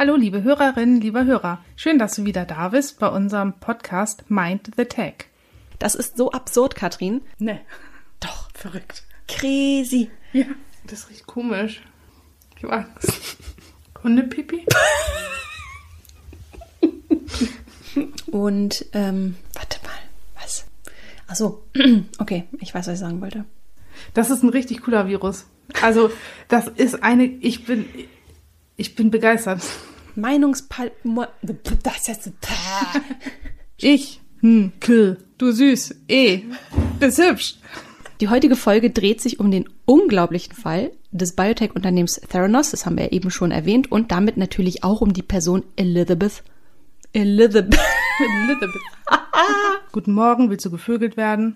Hallo, liebe Hörerinnen, lieber Hörer. Schön, dass du wieder da bist bei unserem Podcast Mind the Tech. Das ist so absurd, Katrin. Ne, Doch. verrückt. Crazy. Ja, das riecht komisch. Ich hab Angst. Hundepipi? Und, ähm, warte mal. Was? Ach so. Okay, ich weiß, was ich sagen wollte. Das ist ein richtig cooler Virus. Also, das ist eine, ich bin, ich bin begeistert. Meinungspal... Mo- Das ist... Ich, hm, kill, du süß, eh, bist hübsch. Die heutige Folge dreht sich um den unglaublichen Fall des Biotech-Unternehmens Theranos, das haben wir ja eben schon erwähnt, und damit natürlich auch um die Person Elizabeth. Elizabeth. Elizabeth. Guten Morgen, willst du gevögelt werden?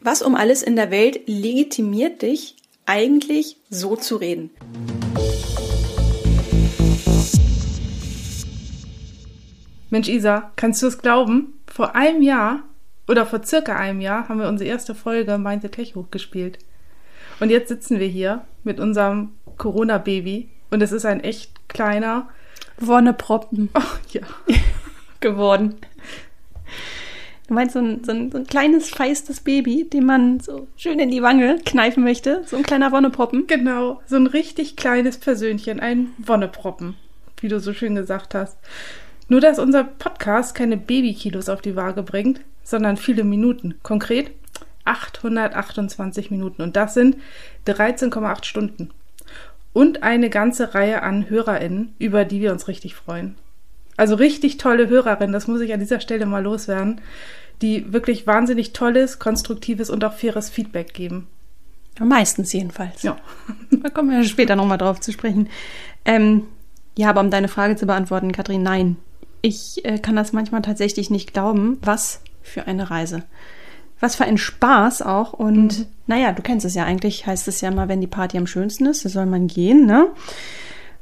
Was um alles in der Welt legitimiert dich, eigentlich so zu reden? Mensch, Isa, kannst du es glauben? Vor einem Jahr oder vor circa einem Jahr haben wir unsere erste Folge Mind the Tech hochgespielt. Und jetzt sitzen wir hier mit unserem Corona-Baby und es ist ein echt kleiner, Wonneproppen oh, ja, geworden. Du meinst so ein, so, ein, so ein kleines, feistes Baby, dem man so schön in die Wange kneifen möchte? So ein kleiner Wonneproppen? genau, so ein richtig kleines Persönchen, ein Wonneproppen, wie du so schön gesagt hast. Nur, dass unser Podcast keine Babykilos auf die Waage bringt, sondern viele Minuten. Konkret 828 Minuten. Und das sind 13,8 Stunden. Und eine ganze Reihe an HörerInnen, über die wir uns richtig freuen. Also richtig tolle HörerInnen, das muss ich an dieser Stelle mal loswerden, die wirklich wahnsinnig tolles, konstruktives und auch faires Feedback geben. Meistens jedenfalls. Ja. Da kommen wir später nochmal drauf zu sprechen. Ähm, ja, aber um deine Frage zu beantworten, Katrin, nein. Ich äh, kann das manchmal tatsächlich nicht glauben. Was für eine Reise. Was für ein Spaß auch. Und Mhm. naja, du kennst es ja eigentlich, heißt es ja mal, wenn die Party am schönsten ist, da soll man gehen, ne?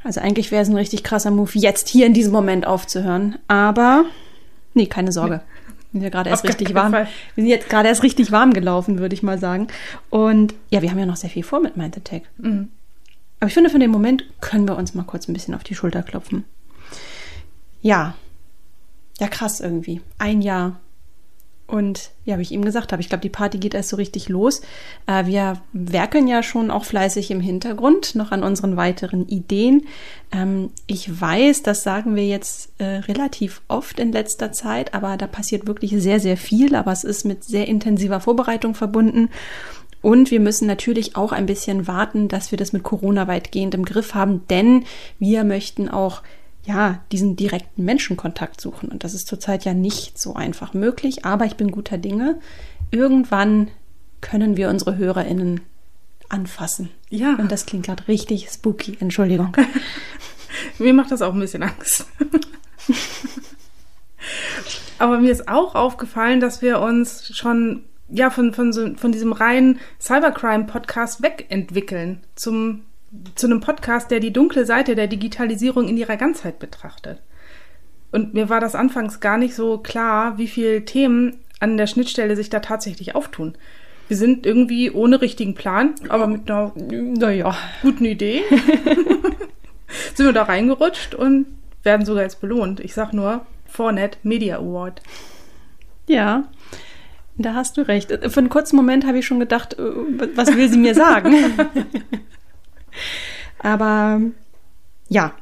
Also eigentlich wäre es ein richtig krasser Move, jetzt hier in diesem Moment aufzuhören. Aber nee, keine Sorge. Wir sind ja gerade erst Auf richtig warm. Fall. Wir sind jetzt gerade erst richtig warm gelaufen, würde ich mal sagen. Und ja, wir haben ja noch sehr viel vor mit Mind Tech. Mhm. Aber ich finde, für den Moment können wir uns mal kurz ein bisschen auf die Schulter klopfen. Ja. Ja, krass irgendwie. Ein Jahr. Und ja, wie ich eben gesagt habe, ich glaube, die Party geht erst so richtig los. Äh, wir werkeln ja schon auch fleißig im Hintergrund noch an unseren weiteren Ideen. Ähm, ich weiß, das sagen wir jetzt äh, relativ oft in letzter Zeit, aber da passiert wirklich sehr, sehr viel. Aber es ist mit sehr intensiver Vorbereitung verbunden. Und wir müssen natürlich auch ein bisschen warten, dass wir das mit Corona weitgehend im Griff haben, denn wir möchten auch ja, diesen direkten Menschenkontakt suchen. Und das ist zurzeit ja nicht so einfach möglich, aber ich bin guter Dinge. Irgendwann können wir unsere HörerInnen anfassen. Ja. Und das klingt gerade richtig spooky. Entschuldigung. Mir macht das auch ein bisschen Angst. Aber mir ist auch aufgefallen, dass wir uns schon ja von, von, so, von diesem reinen Cybercrime-Podcast wegentwickeln zum, zu einem Podcast, der die dunkle Seite der Digitalisierung in ihrer Ganzheit betrachtet. Und mir war das anfangs gar nicht so klar, wie viele Themen an der Schnittstelle sich da tatsächlich auftun. Wir sind irgendwie ohne richtigen Plan, aber mit einer naja. guten Idee sind wir da reingerutscht und werden sogar jetzt belohnt. Ich sag nur Fornet Media Award. Ja, da hast du recht. Für einen kurzen Moment habe ich schon gedacht, äh, was will sie mir sagen? Aber ja,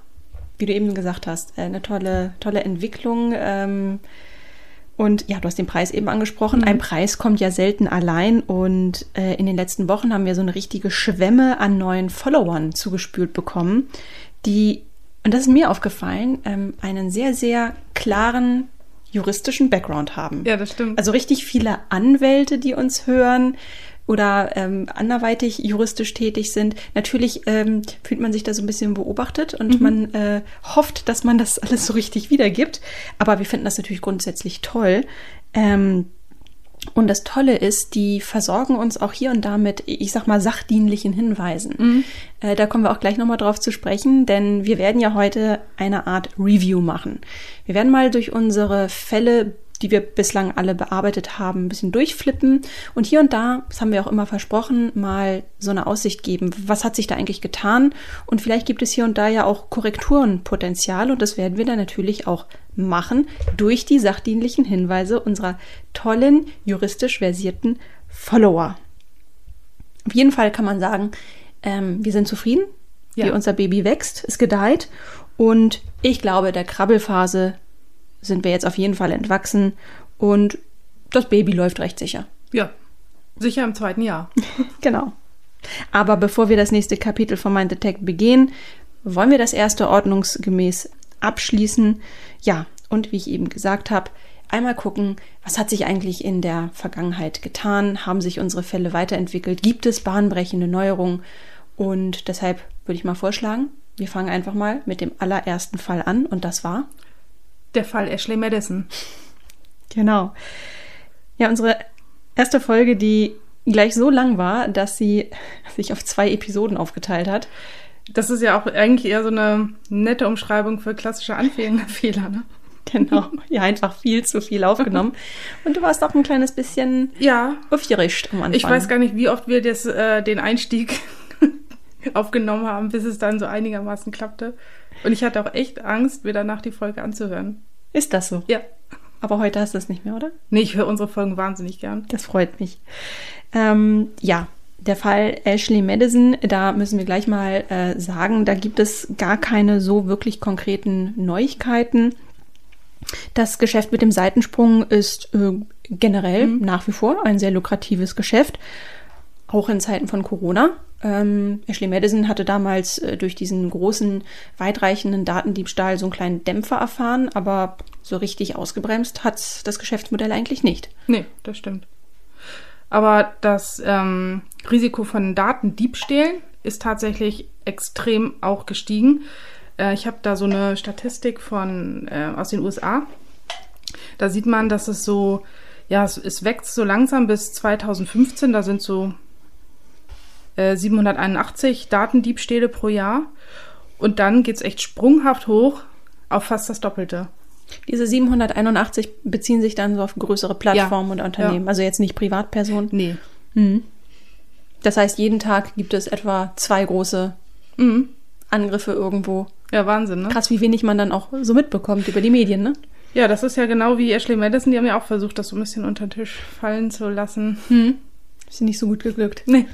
wie du eben gesagt hast, äh, eine tolle, tolle Entwicklung. Ähm, und ja, du hast den Preis eben angesprochen. Ein Preis kommt ja selten allein. Und äh, in den letzten Wochen haben wir so eine richtige Schwemme an neuen Followern zugespült bekommen, die, und das ist mir aufgefallen, ähm, einen sehr, sehr klaren juristischen Background haben. Ja, das stimmt. Also richtig viele Anwälte, die uns hören oder ähm, anderweitig juristisch tätig sind. Natürlich ähm, fühlt man sich da so ein bisschen beobachtet und man äh, hofft, dass man das alles so richtig wiedergibt. Aber wir finden das natürlich grundsätzlich toll. Ähm, und das Tolle ist, die versorgen uns auch hier und da mit, ich sag mal, sachdienlichen Hinweisen. Äh, da kommen wir auch gleich nochmal drauf zu sprechen, denn wir werden ja heute eine Art Review machen. Wir werden mal durch unsere Fälle die wir bislang alle bearbeitet haben, ein bisschen durchflippen und hier und da, das haben wir auch immer versprochen, mal so eine Aussicht geben. Was hat sich da eigentlich getan? Und vielleicht gibt es hier und da ja auch Korrekturenpotenzial und das werden wir dann natürlich auch machen durch die sachdienlichen Hinweise unserer tollen, juristisch versierten Follower. Auf jeden Fall kann man sagen, ähm, wir sind zufrieden, ja. wie unser Baby wächst, es gedeiht und ich glaube, der Krabbelphase sind wir jetzt auf jeden Fall entwachsen und das Baby läuft recht sicher. Ja, sicher im zweiten Jahr. genau. Aber bevor wir das nächste Kapitel von Mind Detect begehen, wollen wir das erste ordnungsgemäß abschließen. Ja, und wie ich eben gesagt habe, einmal gucken, was hat sich eigentlich in der Vergangenheit getan? Haben sich unsere Fälle weiterentwickelt? Gibt es bahnbrechende Neuerungen? Und deshalb würde ich mal vorschlagen, wir fangen einfach mal mit dem allerersten Fall an und das war der Fall Ashley Madison. Genau. Ja, unsere erste Folge, die gleich so lang war, dass sie sich auf zwei Episoden aufgeteilt hat. Das ist ja auch eigentlich eher so eine nette Umschreibung für klassische Anfängerfehler, ne? Genau, ja, einfach viel zu viel aufgenommen. Und du warst auch ein kleines bisschen ja. aufgerischt am Anfang. Ich weiß gar nicht, wie oft wir das, äh, den Einstieg aufgenommen haben, bis es dann so einigermaßen klappte. Und ich hatte auch echt Angst, mir danach die Folge anzuhören. Ist das so? Ja. Aber heute hast du es nicht mehr, oder? Nee, ich höre unsere Folgen wahnsinnig gern. Das freut mich. Ähm, ja, der Fall Ashley Madison, da müssen wir gleich mal äh, sagen, da gibt es gar keine so wirklich konkreten Neuigkeiten. Das Geschäft mit dem Seitensprung ist äh, generell mhm. nach wie vor ein sehr lukratives Geschäft, auch in Zeiten von Corona. Ähm, Ashley Madison hatte damals äh, durch diesen großen, weitreichenden Datendiebstahl so einen kleinen Dämpfer erfahren, aber so richtig ausgebremst hat das Geschäftsmodell eigentlich nicht. Nee, das stimmt. Aber das ähm, Risiko von Datendiebstählen ist tatsächlich extrem auch gestiegen. Äh, ich habe da so eine Statistik von äh, aus den USA. Da sieht man, dass es so, ja, es, es wächst so langsam bis 2015. Da sind so 781 äh, Datendiebstähle pro Jahr. Und dann geht es echt sprunghaft hoch auf fast das Doppelte. Diese 781 beziehen sich dann so auf größere Plattformen ja, und Unternehmen, ja. also jetzt nicht Privatpersonen. Nee. Mhm. Das heißt, jeden Tag gibt es etwa zwei große mhm. Angriffe irgendwo. Ja, Wahnsinn, ne? Krass, wie wenig man dann auch so mitbekommt über die Medien, ne? Ja, das ist ja genau wie Ashley Madison, die haben ja auch versucht, das so ein bisschen unter den Tisch fallen zu lassen. Hm. Ist nicht so gut geglückt. Nee.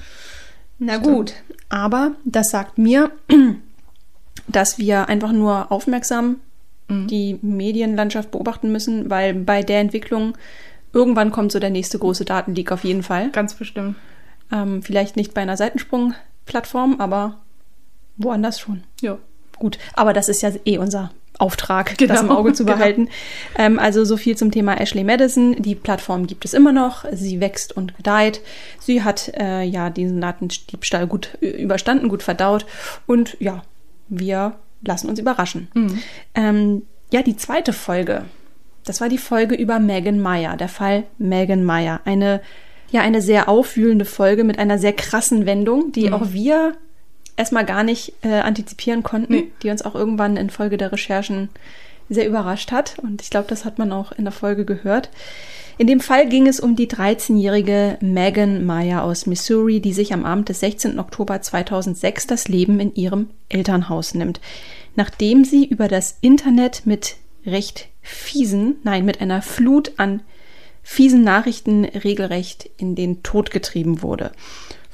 Na gut, aber das sagt mir, dass wir einfach nur aufmerksam mhm. die Medienlandschaft beobachten müssen, weil bei der Entwicklung irgendwann kommt so der nächste große Datenleak auf jeden Fall. Ganz bestimmt. Ähm, vielleicht nicht bei einer Seitensprung-Plattform, aber woanders schon. Ja. Gut, aber das ist ja eh unser Auftrag, genau. das im Auge zu genau. behalten. Genau. Ähm, also so viel zum Thema Ashley Madison. Die Plattform gibt es immer noch. Sie wächst und gedeiht. Sie hat äh, ja diesen Datendiebstahl gut überstanden, gut verdaut. Und ja, wir lassen uns überraschen. Mhm. Ähm, ja, die zweite Folge. Das war die Folge über Megan Meyer, der Fall Megan Meyer. Eine, ja, eine sehr aufwühlende Folge mit einer sehr krassen Wendung, die mhm. auch wir erstmal gar nicht äh, antizipieren konnten, nee. die uns auch irgendwann in Folge der Recherchen sehr überrascht hat. Und ich glaube, das hat man auch in der Folge gehört. In dem Fall ging es um die 13-jährige Megan Meyer aus Missouri, die sich am Abend des 16. Oktober 2006 das Leben in ihrem Elternhaus nimmt, nachdem sie über das Internet mit recht fiesen, nein, mit einer Flut an fiesen Nachrichten regelrecht in den Tod getrieben wurde.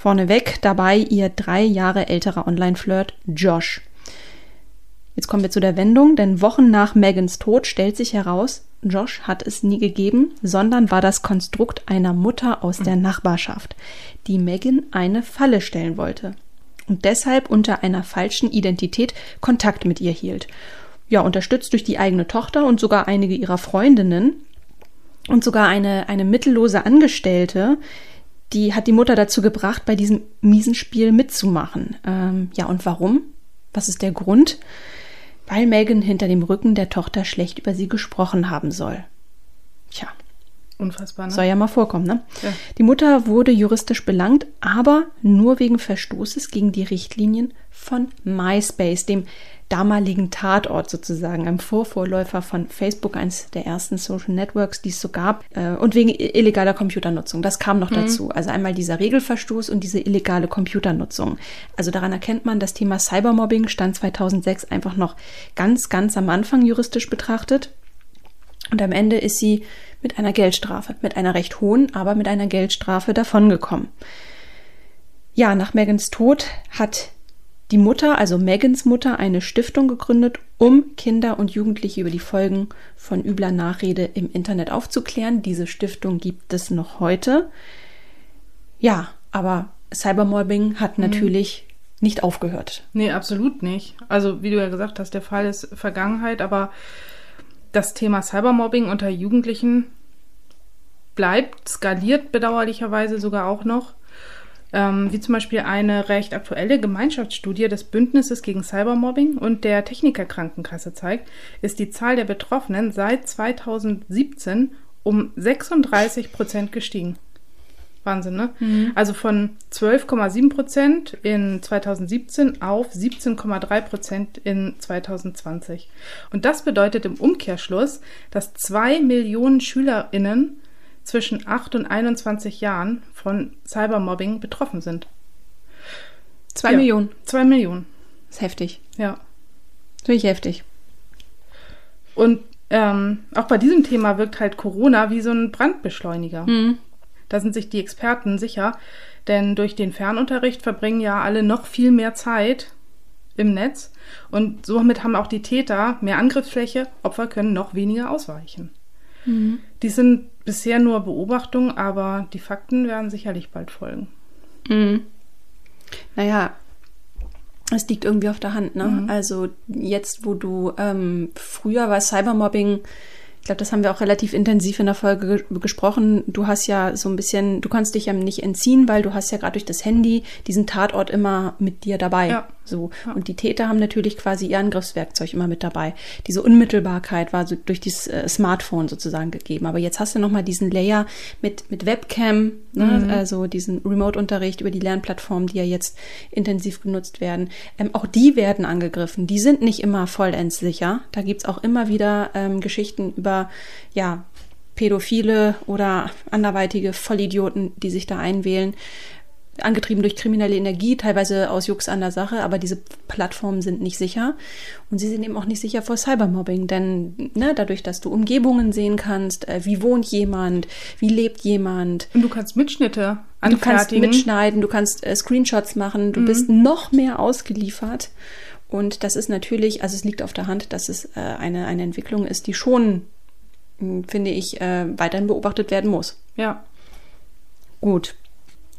Vorneweg dabei ihr drei Jahre älterer Online-Flirt Josh. Jetzt kommen wir zu der Wendung, denn Wochen nach Megans Tod stellt sich heraus, Josh hat es nie gegeben, sondern war das Konstrukt einer Mutter aus der Nachbarschaft, die Megan eine Falle stellen wollte und deshalb unter einer falschen Identität Kontakt mit ihr hielt. Ja, unterstützt durch die eigene Tochter und sogar einige ihrer Freundinnen und sogar eine, eine mittellose Angestellte, die hat die Mutter dazu gebracht, bei diesem miesen Spiel mitzumachen. Ähm, ja, und warum? Was ist der Grund? Weil Megan hinter dem Rücken der Tochter schlecht über sie gesprochen haben soll. Tja. Unfassbar, ne? Soll ja mal vorkommen, ne? Ja. Die Mutter wurde juristisch belangt, aber nur wegen Verstoßes gegen die Richtlinien von MySpace, dem damaligen Tatort sozusagen, einem Vorvorläufer von Facebook, eines der ersten Social Networks, die es so gab, äh, und wegen illegaler Computernutzung. Das kam noch mhm. dazu. Also einmal dieser Regelverstoß und diese illegale Computernutzung. Also daran erkennt man, das Thema Cybermobbing stand 2006 einfach noch ganz, ganz am Anfang juristisch betrachtet. Und am Ende ist sie mit einer Geldstrafe, mit einer recht hohen, aber mit einer Geldstrafe davongekommen. Ja, nach Megans Tod hat die Mutter, also Megans Mutter, eine Stiftung gegründet, um Kinder und Jugendliche über die Folgen von übler Nachrede im Internet aufzuklären. Diese Stiftung gibt es noch heute. Ja, aber Cybermobbing hat mhm. natürlich nicht aufgehört. Nee, absolut nicht. Also, wie du ja gesagt hast, der Fall ist Vergangenheit, aber das Thema Cybermobbing unter Jugendlichen bleibt, skaliert bedauerlicherweise sogar auch noch. Ähm, wie zum Beispiel eine recht aktuelle Gemeinschaftsstudie des Bündnisses gegen Cybermobbing und der Technikerkrankenkasse zeigt, ist die Zahl der Betroffenen seit 2017 um 36 Prozent gestiegen. Wahnsinn, ne? Mhm. Also von 12,7 Prozent in 2017 auf 17,3 Prozent in 2020. Und das bedeutet im Umkehrschluss, dass zwei Millionen SchülerInnen zwischen 8 und 21 Jahren von Cybermobbing betroffen sind. Zwei ja, Millionen. Zwei Millionen. Das ist heftig. Ja. Natürlich heftig. Und ähm, auch bei diesem Thema wirkt halt Corona wie so ein Brandbeschleuniger. Mhm. Da sind sich die Experten sicher, denn durch den Fernunterricht verbringen ja alle noch viel mehr Zeit im Netz und somit haben auch die Täter mehr Angriffsfläche, Opfer können noch weniger ausweichen. Mhm. Die sind bisher nur Beobachtungen, aber die Fakten werden sicherlich bald folgen. Mhm. Naja, es liegt irgendwie auf der Hand, ne? Mhm. Also jetzt, wo du ähm, früher war Cybermobbing ich glaube, das haben wir auch relativ intensiv in der Folge ge gesprochen. Du hast ja so ein bisschen, du kannst dich ja nicht entziehen, weil du hast ja gerade durch das Handy diesen Tatort immer mit dir dabei. Ja. So. Ja. Und die Täter haben natürlich quasi ihr Angriffswerkzeug immer mit dabei. Diese Unmittelbarkeit war so durch dieses äh, Smartphone sozusagen gegeben. Aber jetzt hast du nochmal diesen Layer mit, mit Webcam, ne? mhm. also diesen Remote-Unterricht über die Lernplattformen, die ja jetzt intensiv genutzt werden. Ähm, auch die werden angegriffen. Die sind nicht immer vollends sicher. Da gibt's auch immer wieder ähm, Geschichten über über ja, Pädophile oder anderweitige Vollidioten, die sich da einwählen, angetrieben durch kriminelle Energie, teilweise aus Jux an der Sache, aber diese Plattformen sind nicht sicher und sie sind eben auch nicht sicher vor Cybermobbing, denn ne, dadurch, dass du Umgebungen sehen kannst, äh, wie wohnt jemand, wie lebt jemand. Und du kannst Mitschnitte anfertigen. Du kannst mitschneiden, du kannst äh, Screenshots machen, du mhm. bist noch mehr ausgeliefert und das ist natürlich, also es liegt auf der Hand, dass es äh, eine, eine Entwicklung ist, die schon finde ich, äh, weiterhin beobachtet werden muss. Ja. Gut.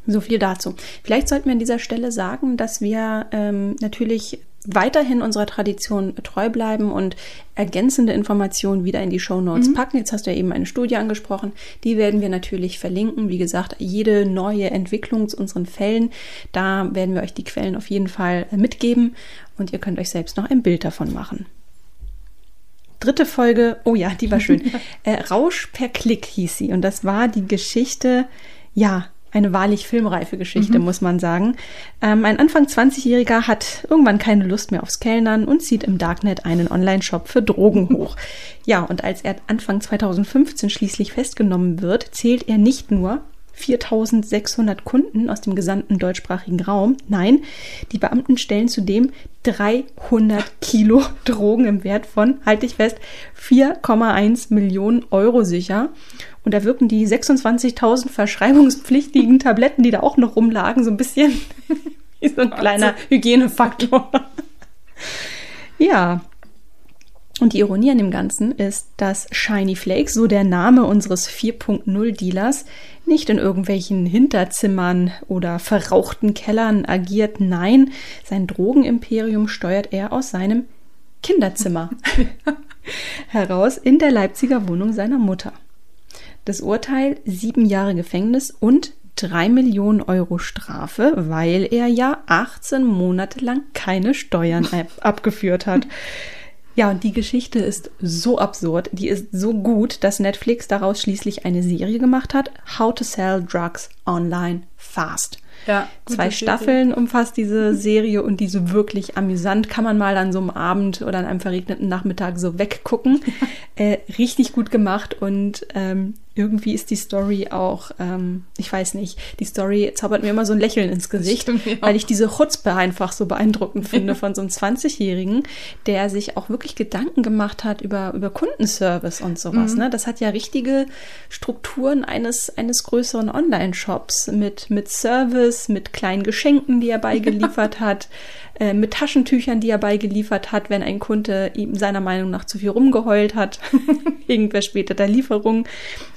So viel dazu. Vielleicht sollten wir an dieser Stelle sagen, dass wir ähm, natürlich weiterhin unserer Tradition treu bleiben und ergänzende Informationen wieder in die Show Notes mhm. packen. Jetzt hast du ja eben eine Studie angesprochen. Die werden wir natürlich verlinken. Wie gesagt, jede neue Entwicklung zu unseren Fällen, da werden wir euch die Quellen auf jeden Fall mitgeben und ihr könnt euch selbst noch ein Bild davon machen dritte Folge, oh ja, die war schön. äh, Rausch per Klick hieß sie. Und das war die Geschichte, ja, eine wahrlich filmreife Geschichte, mhm. muss man sagen. Ähm, ein Anfang 20-Jähriger hat irgendwann keine Lust mehr aufs Kellnern und zieht im Darknet einen Online-Shop für Drogen hoch. Ja, und als er Anfang 2015 schließlich festgenommen wird, zählt er nicht nur 4600 Kunden aus dem gesamten deutschsprachigen Raum. Nein, die Beamten stellen zudem 300 Kilo Drogen im Wert von, halte ich fest, 4,1 Millionen Euro sicher. Und da wirken die 26.000 verschreibungspflichtigen Tabletten, die da auch noch rumlagen, so ein bisschen wie so ein kleiner Hygienefaktor. ja, und die Ironie an dem Ganzen ist, dass Shiny Flakes, so der Name unseres 4.0 Dealers, nicht in irgendwelchen Hinterzimmern oder verrauchten Kellern agiert. Nein, sein Drogenimperium steuert er aus seinem Kinderzimmer heraus in der Leipziger Wohnung seiner Mutter. Das Urteil sieben Jahre Gefängnis und drei Millionen Euro Strafe, weil er ja 18 Monate lang keine Steuern abgeführt hat. Ja, und die Geschichte ist so absurd, die ist so gut, dass Netflix daraus schließlich eine Serie gemacht hat, How to Sell Drugs Online Fast. Ja, Zwei Staffeln umfasst diese Serie und die so wirklich amüsant. Kann man mal an so einem Abend oder an einem verregneten Nachmittag so weggucken. äh, richtig gut gemacht und ähm, irgendwie ist die Story auch, ähm, ich weiß nicht, die Story zaubert mir immer so ein Lächeln ins Gesicht, stimmt, ja. weil ich diese Chutzpe einfach so beeindruckend finde von so einem 20-Jährigen, der sich auch wirklich Gedanken gemacht hat über, über Kundenservice und sowas. Ne? Das hat ja richtige Strukturen eines, eines größeren Online-Shops mit, mit Service, mit kleinen Geschenken, die er beigeliefert hat, äh, mit Taschentüchern, die er beigeliefert hat, wenn ein Kunde ihm seiner Meinung nach zu viel rumgeheult hat, wegen verspäteter Lieferung.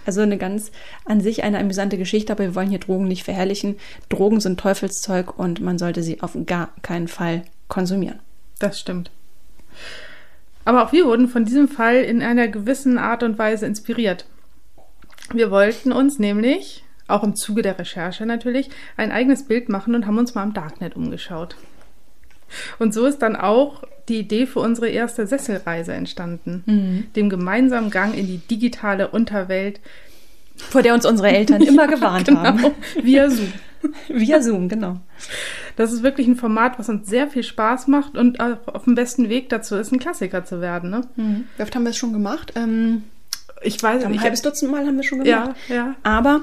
Also eine ganz an sich eine amüsante Geschichte, aber wir wollen hier Drogen nicht verherrlichen. Drogen sind Teufelszeug und man sollte sie auf gar keinen Fall konsumieren. Das stimmt. Aber auch wir wurden von diesem Fall in einer gewissen Art und Weise inspiriert. Wir wollten uns nämlich, auch im Zuge der Recherche natürlich, ein eigenes Bild machen und haben uns mal im Darknet umgeschaut. Und so ist dann auch die Idee für unsere erste Sesselreise entstanden, dem gemeinsamen Gang in die digitale Unterwelt Vor der uns unsere Eltern immer gewarnt genau, haben. via Zoom. Via Zoom, genau. Das ist wirklich ein Format, was uns sehr viel Spaß macht und auch auf dem besten Weg dazu ist, ein Klassiker zu werden. Ne? Wie oft haben wir es schon gemacht? Ähm, Ich weiß ein nicht. halbes Dutzend Mal haben wir schon Ja, gemacht. ja. Aber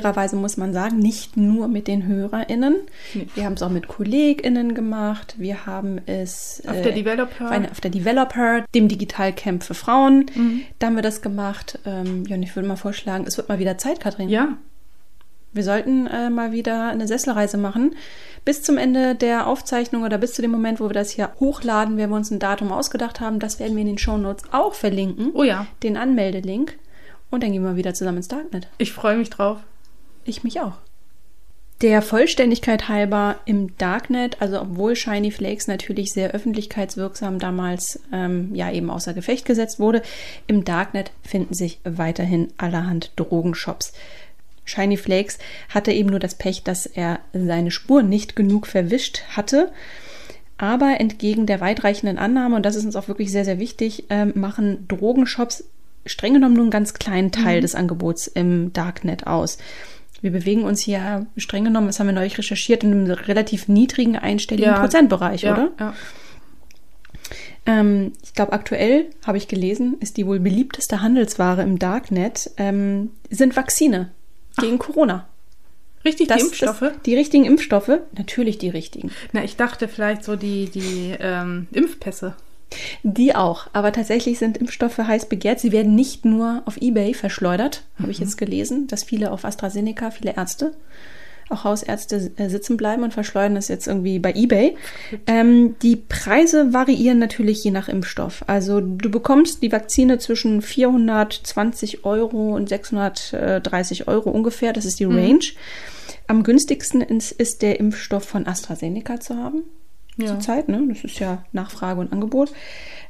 fairerweise muss man sagen, nicht nur mit den HörerInnen. Nee. Wir haben es auch mit KollegInnen gemacht. Wir haben es Auf der Developer. auf, eine, auf der Developer, dem Digitalcamp für Frauen. Mhm. Da haben wir das gemacht. Ähm, ja, und ich würde mal vorschlagen, es wird mal wieder Zeit, Katrin. Ja, Wir sollten äh, mal wieder eine Sesselreise machen. Bis zum Ende der Aufzeichnung oder bis zu dem Moment, wo wir das hier hochladen, werden wir uns ein Datum ausgedacht haben. Das werden wir in den Shownotes auch verlinken. Oh ja. Den Anmeldelink. Und dann gehen wir wieder zusammen ins Darknet. ich freue mich drauf. Ich mich auch. Der Vollständigkeit halber im Darknet, also obwohl Shiny Flakes natürlich sehr öffentlichkeitswirksam damals ähm, ja eben außer Gefecht gesetzt wurde, im Darknet finden sich weiterhin allerhand Drogenshops. Shiny Flakes hatte eben nur das Pech, dass er seine Spur nicht genug verwischt hatte. Aber entgegen der weitreichenden Annahme, und das ist uns auch wirklich sehr, sehr wichtig, ähm, machen Drogenshops streng genommen nur einen ganz kleinen Teil des Angebots im Darknet aus. Wir bewegen uns hier streng genommen, das haben wir neulich recherchiert, in einem relativ niedrigen einstelligen Ja. Prozentbereich, ja, oder? Ja. Ähm, ich glaube, aktuell, habe ich gelesen, ist die wohl beliebteste Handelsware im Darknet, ähm, sind Vakzine gegen Corona. Richtig, Das, die Impfstoffe? Das, die richtigen Impfstoffe, natürlich die richtigen. Na, ich dachte vielleicht so die, die ähm, Impfpässe. Die auch, aber tatsächlich sind Impfstoffe heiß begehrt. Sie werden nicht nur auf Ebay verschleudert, habe ich jetzt gelesen, dass viele auf AstraZeneca, viele Ärzte, auch Hausärzte äh, sitzen bleiben und verschleudern das jetzt irgendwie bei Ebay. Ähm, die Preise variieren natürlich je nach Impfstoff. Also du bekommst die Vakzine zwischen 420 Euro und 630 Euro ungefähr. Das ist die Range. Am günstigsten ist, ist der Impfstoff von AstraZeneca zu haben Ja. zurzeit. Ne? Das ist ja Nachfrage und Angebot.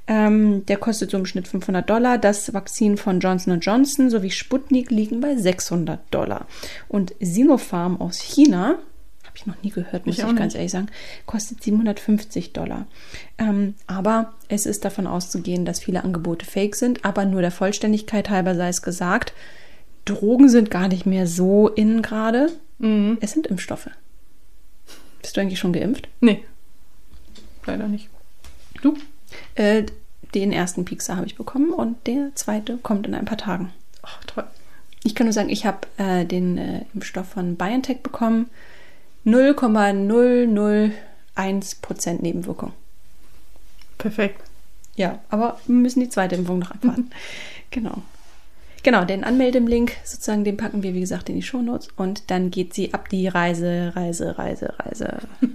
Ähm, der kostet so im Schnitt 500 Dollar. Das Vakzin von Johnson Johnson sowie Sputnik liegen bei 600 Dollar. Und Sinopharm aus China, habe ich noch nie gehört, muss Ich ich, ganz ehrlich sagen, kostet 750 Dollar. Ähm, aber es ist davon auszugehen, dass viele Angebote fake sind. Aber nur der Vollständigkeit halber sei es gesagt, Drogen sind gar nicht mehr so innen gerade. Mhm. Es sind Impfstoffe. Bist du eigentlich schon geimpft? Nee. Leider nicht. Du? Äh, den ersten Piekser habe ich bekommen und der zweite kommt in ein paar Tagen. Ach, toll. Ich kann nur sagen, ich habe äh, den äh, Impfstoff von BioNTech bekommen. 0,001% Nebenwirkung. Perfekt. Ja, aber wir müssen die zweite Impfung noch abwarten. genau. Genau, den Anmeldem-Link sozusagen, den packen wir, wie gesagt, in die Shownotes und dann geht sie ab die Reise, Reise, Reise, Reise.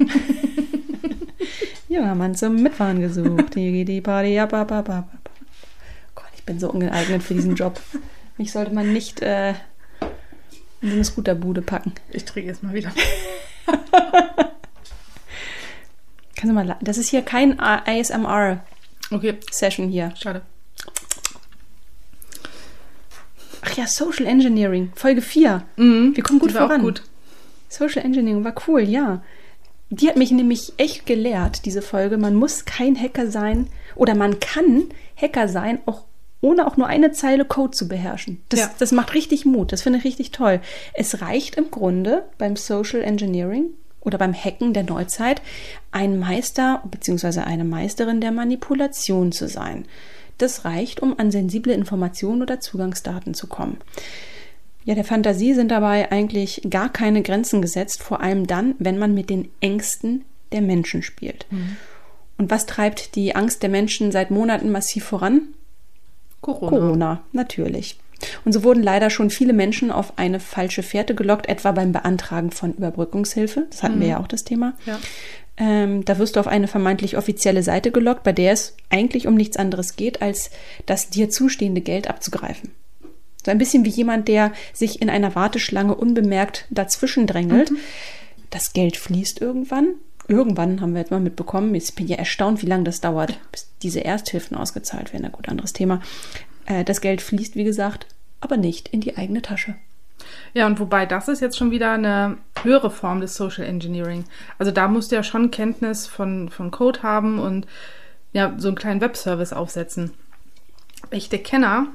Junger Mann zum Mitfahren gesucht. Hier geht die Party ab, ab, ab, ab. Gott, ich bin so ungeeignet für diesen Job. Mich sollte man nicht äh, in so eine Scooterbude packen. Ich trinke jetzt mal wieder. Kannst du mal, das ist hier kein ASMR-Session Okay, hier. schade. Ach ja, Social Engineering, Folge 4. Mhm. Wir kommen gut voran. Gut. Social Engineering war cool, ja. Die hat mich nämlich echt gelehrt, diese Folge. Man muss kein Hacker sein oder man kann Hacker sein, auch ohne auch nur eine Zeile Code zu beherrschen. Das, Ja. das macht richtig Mut. Das finde ich richtig toll. Es reicht im Grunde beim Social Engineering oder beim Hacken der Neuzeit, ein Meister bzw. eine Meisterin der Manipulation zu sein. Das reicht, um an sensible Informationen oder Zugangsdaten zu kommen. Ja, der Fantasie sind dabei eigentlich gar keine Grenzen gesetzt, vor allem dann, wenn man mit den Ängsten der Menschen spielt. Und was treibt die Angst der Menschen seit Monaten massiv voran? Corona. Corona, natürlich. Und so wurden leider schon viele Menschen auf eine falsche Fährte gelockt, etwa beim Beantragen von Überbrückungshilfe. Das hatten wir ja auch das Thema. Ja. Ähm, da wirst du auf eine vermeintlich offizielle Seite gelockt, bei der es eigentlich um nichts anderes geht, als das dir zustehende Geld abzugreifen. So ein bisschen wie jemand, der sich in einer Warteschlange unbemerkt dazwischen drängelt. Das Geld fließt irgendwann. Irgendwann haben wir jetzt mal mitbekommen. Ich bin ja erstaunt, wie lange das dauert, bis diese Ersthilfen ausgezahlt werden. Na gut, anderes Thema. Äh, das Geld fließt, wie gesagt, aber nicht in die eigene Tasche. Ja, und wobei das ist jetzt schon wieder eine höhere Form des Social Engineering. Also da musst du ja schon Kenntnis von, von Code haben und ja, so einen kleinen Webservice aufsetzen. Echte Kenner,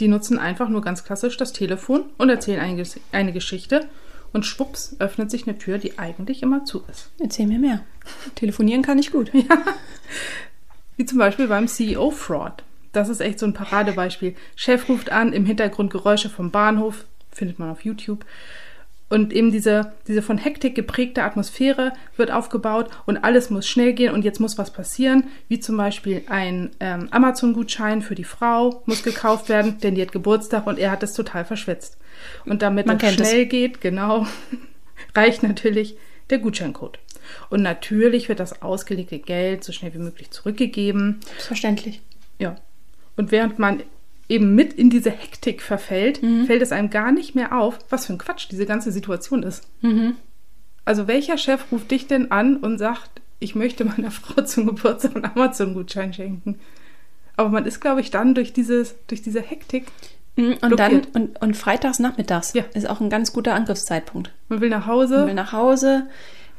die nutzen einfach nur ganz klassisch das Telefon und erzählen eine, eine Geschichte und schwupps öffnet sich eine Tür, die eigentlich immer zu ist. Erzähl mir mehr. Telefonieren kann ich gut. Wie zum Beispiel beim CEO-Fraud. Das ist echt so ein Paradebeispiel. Chef ruft an, im Hintergrund Geräusche vom Bahnhof, findet man auf YouTube. Und eben diese, diese von Hektik geprägte Atmosphäre wird aufgebaut und alles muss schnell gehen und jetzt muss was passieren, wie zum Beispiel ein ähm, Amazon-Gutschein für die Frau muss gekauft werden, denn die hat Geburtstag und er hat es total verschwitzt. Und damit Man es schnell geht, genau, reicht natürlich der Gutscheincode. Und natürlich wird das ausgelegte Geld so schnell wie möglich zurückgegeben. Selbstverständlich. Ja. Und während man eben mit in diese Hektik verfällt, fällt es einem gar nicht mehr auf, was für ein Quatsch diese ganze Situation ist. Also welcher Chef ruft dich denn an und sagt, ich möchte meiner Frau zum Geburtstag einen Amazon-Gutschein schenken? Aber man ist, glaube ich, dann durch, dieses, durch diese Hektik, Mhm, Und dann und, und freitags nachmittags Ja. ist auch ein ganz guter Angriffszeitpunkt. man will nach Man Hause. will nach Hause.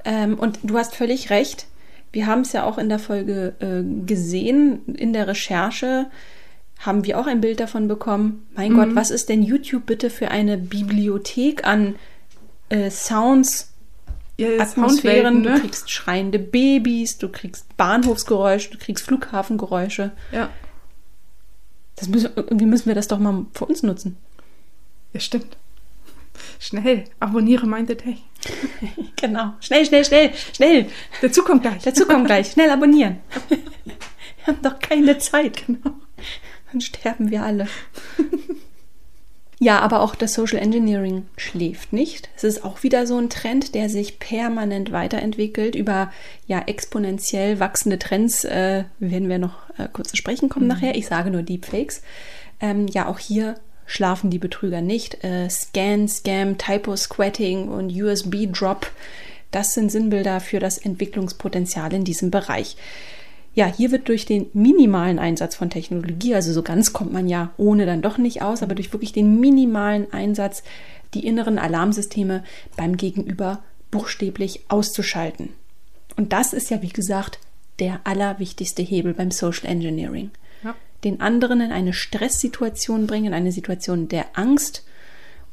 Ähm, und du hast völlig recht. Wir haben es ja auch in der Folge äh, gesehen, in der Recherche haben wir auch ein Bild davon bekommen. Mein Gott, was ist denn YouTube bitte für eine Bibliothek an äh, Sounds, Ja, Atmosphären? Soundwelten, Du ne? kriegst schreiende Babys, du kriegst Bahnhofsgeräusche, du kriegst Flughafengeräusche. Ja, Das müssen, irgendwie müssen wir das doch mal für uns nutzen. ja, stimmt. Schnell, abonniere mein Tech. Genau. Schnell, schnell, schnell, schnell. Der Zug kommt gleich. Dazu kommt gleich. Schnell abonnieren. Wir haben doch keine Zeit. Genau. Dann sterben wir alle. Ja, aber auch das Social Engineering schläft nicht. Es ist auch wieder so ein Trend, der sich permanent weiterentwickelt. Über ja exponentiell wachsende Trends äh, werden wir noch äh, kurz zu sprechen kommen nachher. Ich sage nur Deepfakes. Ähm, ja, auch hier schlafen die Betrüger nicht. Äh, Scan, Scam, Typo-Squatting und USB-Drop, das sind Sinnbilder für das Entwicklungspotenzial in diesem Bereich. Ja, hier wird durch den minimalen Einsatz von Technologie, also so ganz kommt man ja ohne dann doch nicht aus, aber durch wirklich den minimalen Einsatz die inneren Alarmsysteme beim Gegenüber buchstäblich auszuschalten. Und das ist ja, wie gesagt, der allerwichtigste Hebel beim Social Engineering. Ja. Den anderen in eine Stresssituation bringen, in eine Situation der Angst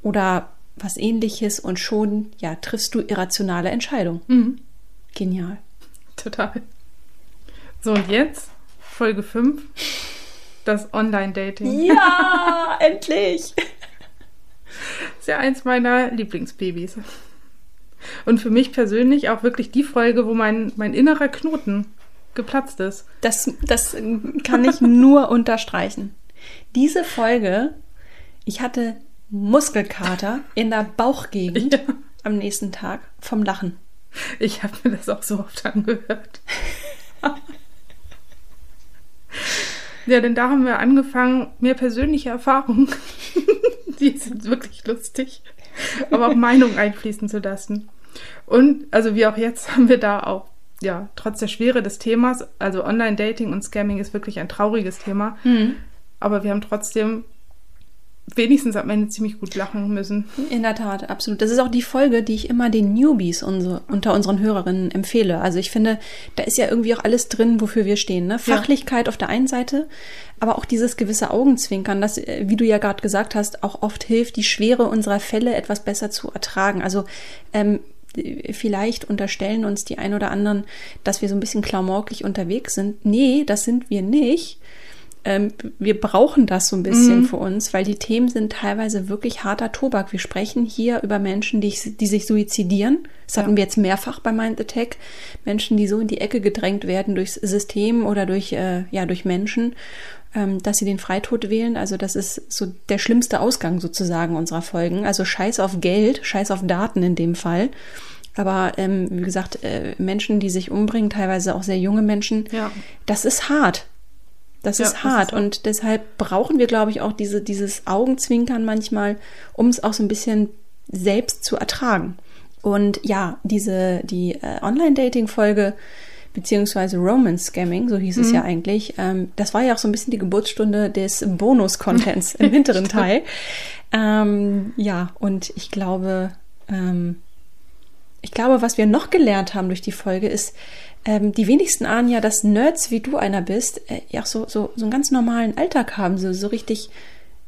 oder was ähnliches und schon, ja, triffst du irrationale Entscheidungen. Mhm. Genial. Total. So, und jetzt Folge 5, das Online-Dating. Ja, endlich! Ist ja eins meiner Lieblingsbabys. Und für mich persönlich auch wirklich die Folge, wo mein, mein innerer Knoten geplatzt ist. Das, das kann ich nur unterstreichen. Diese Folge, ich hatte Muskelkater in der Bauchgegend Ja. am nächsten Tag vom Lachen. Ich habe mir das auch so oft angehört. ja, denn da haben wir angefangen, mehr persönliche Erfahrungen, die sind wirklich lustig, aber auch Meinungen einfließen zu lassen. Und, also wie auch jetzt, haben wir da auch, ja, trotz der Schwere des Themas, also Online-Dating und Scamming ist wirklich ein trauriges Thema, aber wir haben trotzdem wenigstens am Ende ziemlich gut lachen müssen. In der Tat, absolut. Das ist auch die Folge, die ich immer den Newbies unsere, unter unseren Hörerinnen empfehle. Also ich finde, da ist ja irgendwie auch alles drin, wofür wir stehen. Ne? Fachlichkeit ja. auf der einen Seite, aber auch dieses gewisse Augenzwinkern, das, äh, wie du ja gerade gesagt hast, auch oft hilft, die Schwere unserer Fälle etwas besser zu ertragen. Also ähm, vielleicht unterstellen uns die ein oder anderen, dass wir so ein bisschen klaumorklich unterwegs sind. Nee, das sind wir nicht ähm, wir brauchen das so ein bisschen mhm. für uns, weil die Themen sind teilweise wirklich harter Tobak. Wir sprechen hier über Menschen, die, die sich suizidieren. Das hatten wir jetzt mehrfach bei Mind Attack. Menschen, die so in die Ecke gedrängt werden durchs System oder durch, äh, ja, durch Menschen, ähm, dass sie den Freitod wählen. Also das ist so der schlimmste Ausgang sozusagen unserer Folgen. Also Scheiß auf Geld, Scheiß auf Daten in dem Fall. Aber ähm, wie gesagt, äh, Menschen, die sich umbringen, teilweise auch sehr junge Menschen, ja. das ist hart. Das ja, ist hart. Das ist und deshalb brauchen wir, glaube ich, auch diese, dieses Augenzwinkern manchmal, um es auch so ein bisschen selbst zu ertragen. Und ja, diese, die äh, Online-Dating-Folge, beziehungsweise Romance-Scamming, so hieß mhm. es ja eigentlich, ähm, das war ja auch so ein bisschen die Geburtsstunde des Bonus-Contents im hinteren Teil. Ähm, ja, und ich glaube, ähm, ich glaube, was wir noch gelernt haben durch die Folge ist, ähm, die wenigsten ahnen ja, dass Nerds wie du einer bist, äh, ja so, so, so einen ganz normalen Alltag haben, so, so richtig,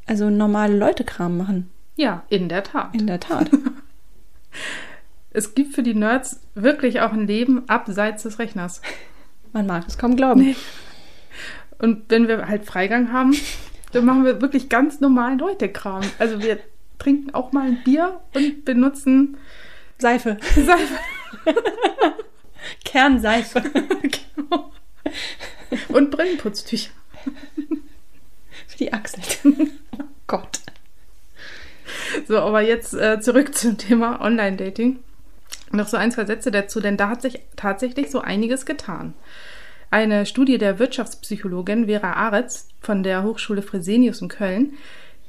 also normale Leute-Kram machen. Ja, in der Tat. In der Tat. es gibt für die Nerds wirklich auch ein Leben abseits des Rechners. Man mag es kaum glauben. Nee. Und wenn wir halt Freigang haben, dann machen wir wirklich ganz normalen Leute-Kram. Also wir trinken auch mal ein Bier und benutzen Seife. Seife. Kernseife. genau. Und Brillenputztücher. Für die Achsel. oh Gott. So, aber jetzt äh, zurück zum Thema Online-Dating. Noch so ein, zwei Sätze dazu, denn da hat sich tatsächlich so einiges getan. Eine Studie der Wirtschaftspsychologin Vera Aretz von der Hochschule Fresenius in Köln,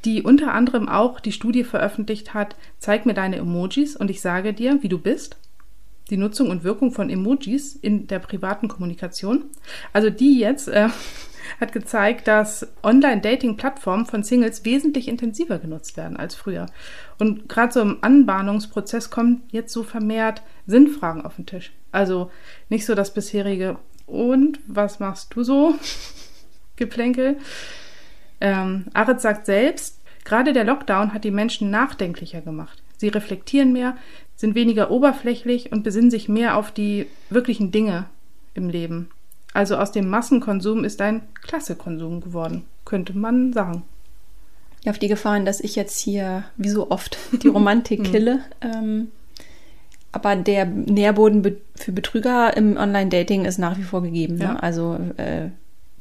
die unter anderem auch die Studie veröffentlicht hat, zeig mir deine Emojis und ich sage dir, wie du bist, die Nutzung und Wirkung von Emojis in der privaten Kommunikation. Also die jetzt äh, hat gezeigt, dass Online-Dating-Plattformen von Singles wesentlich intensiver genutzt werden als früher. Und gerade so im Anbahnungsprozess kommen jetzt so vermehrt Sinnfragen auf den Tisch. Also nicht so das bisherige und was machst du so? Geplänkel. Ähm, Arendt sagt selbst, gerade der Lockdown hat die Menschen nachdenklicher gemacht. Sie reflektieren mehr, sind weniger oberflächlich und besinnen sich mehr auf die wirklichen Dinge im Leben. Also aus dem Massenkonsum ist ein Klassekonsum geworden, könnte man sagen. Ja, auf die Gefahren, dass ich jetzt hier, wie so oft, die Romantik kille. ähm, aber der Nährboden für Betrüger im Online-Dating ist nach wie vor gegeben. Ne? Ja. Also äh,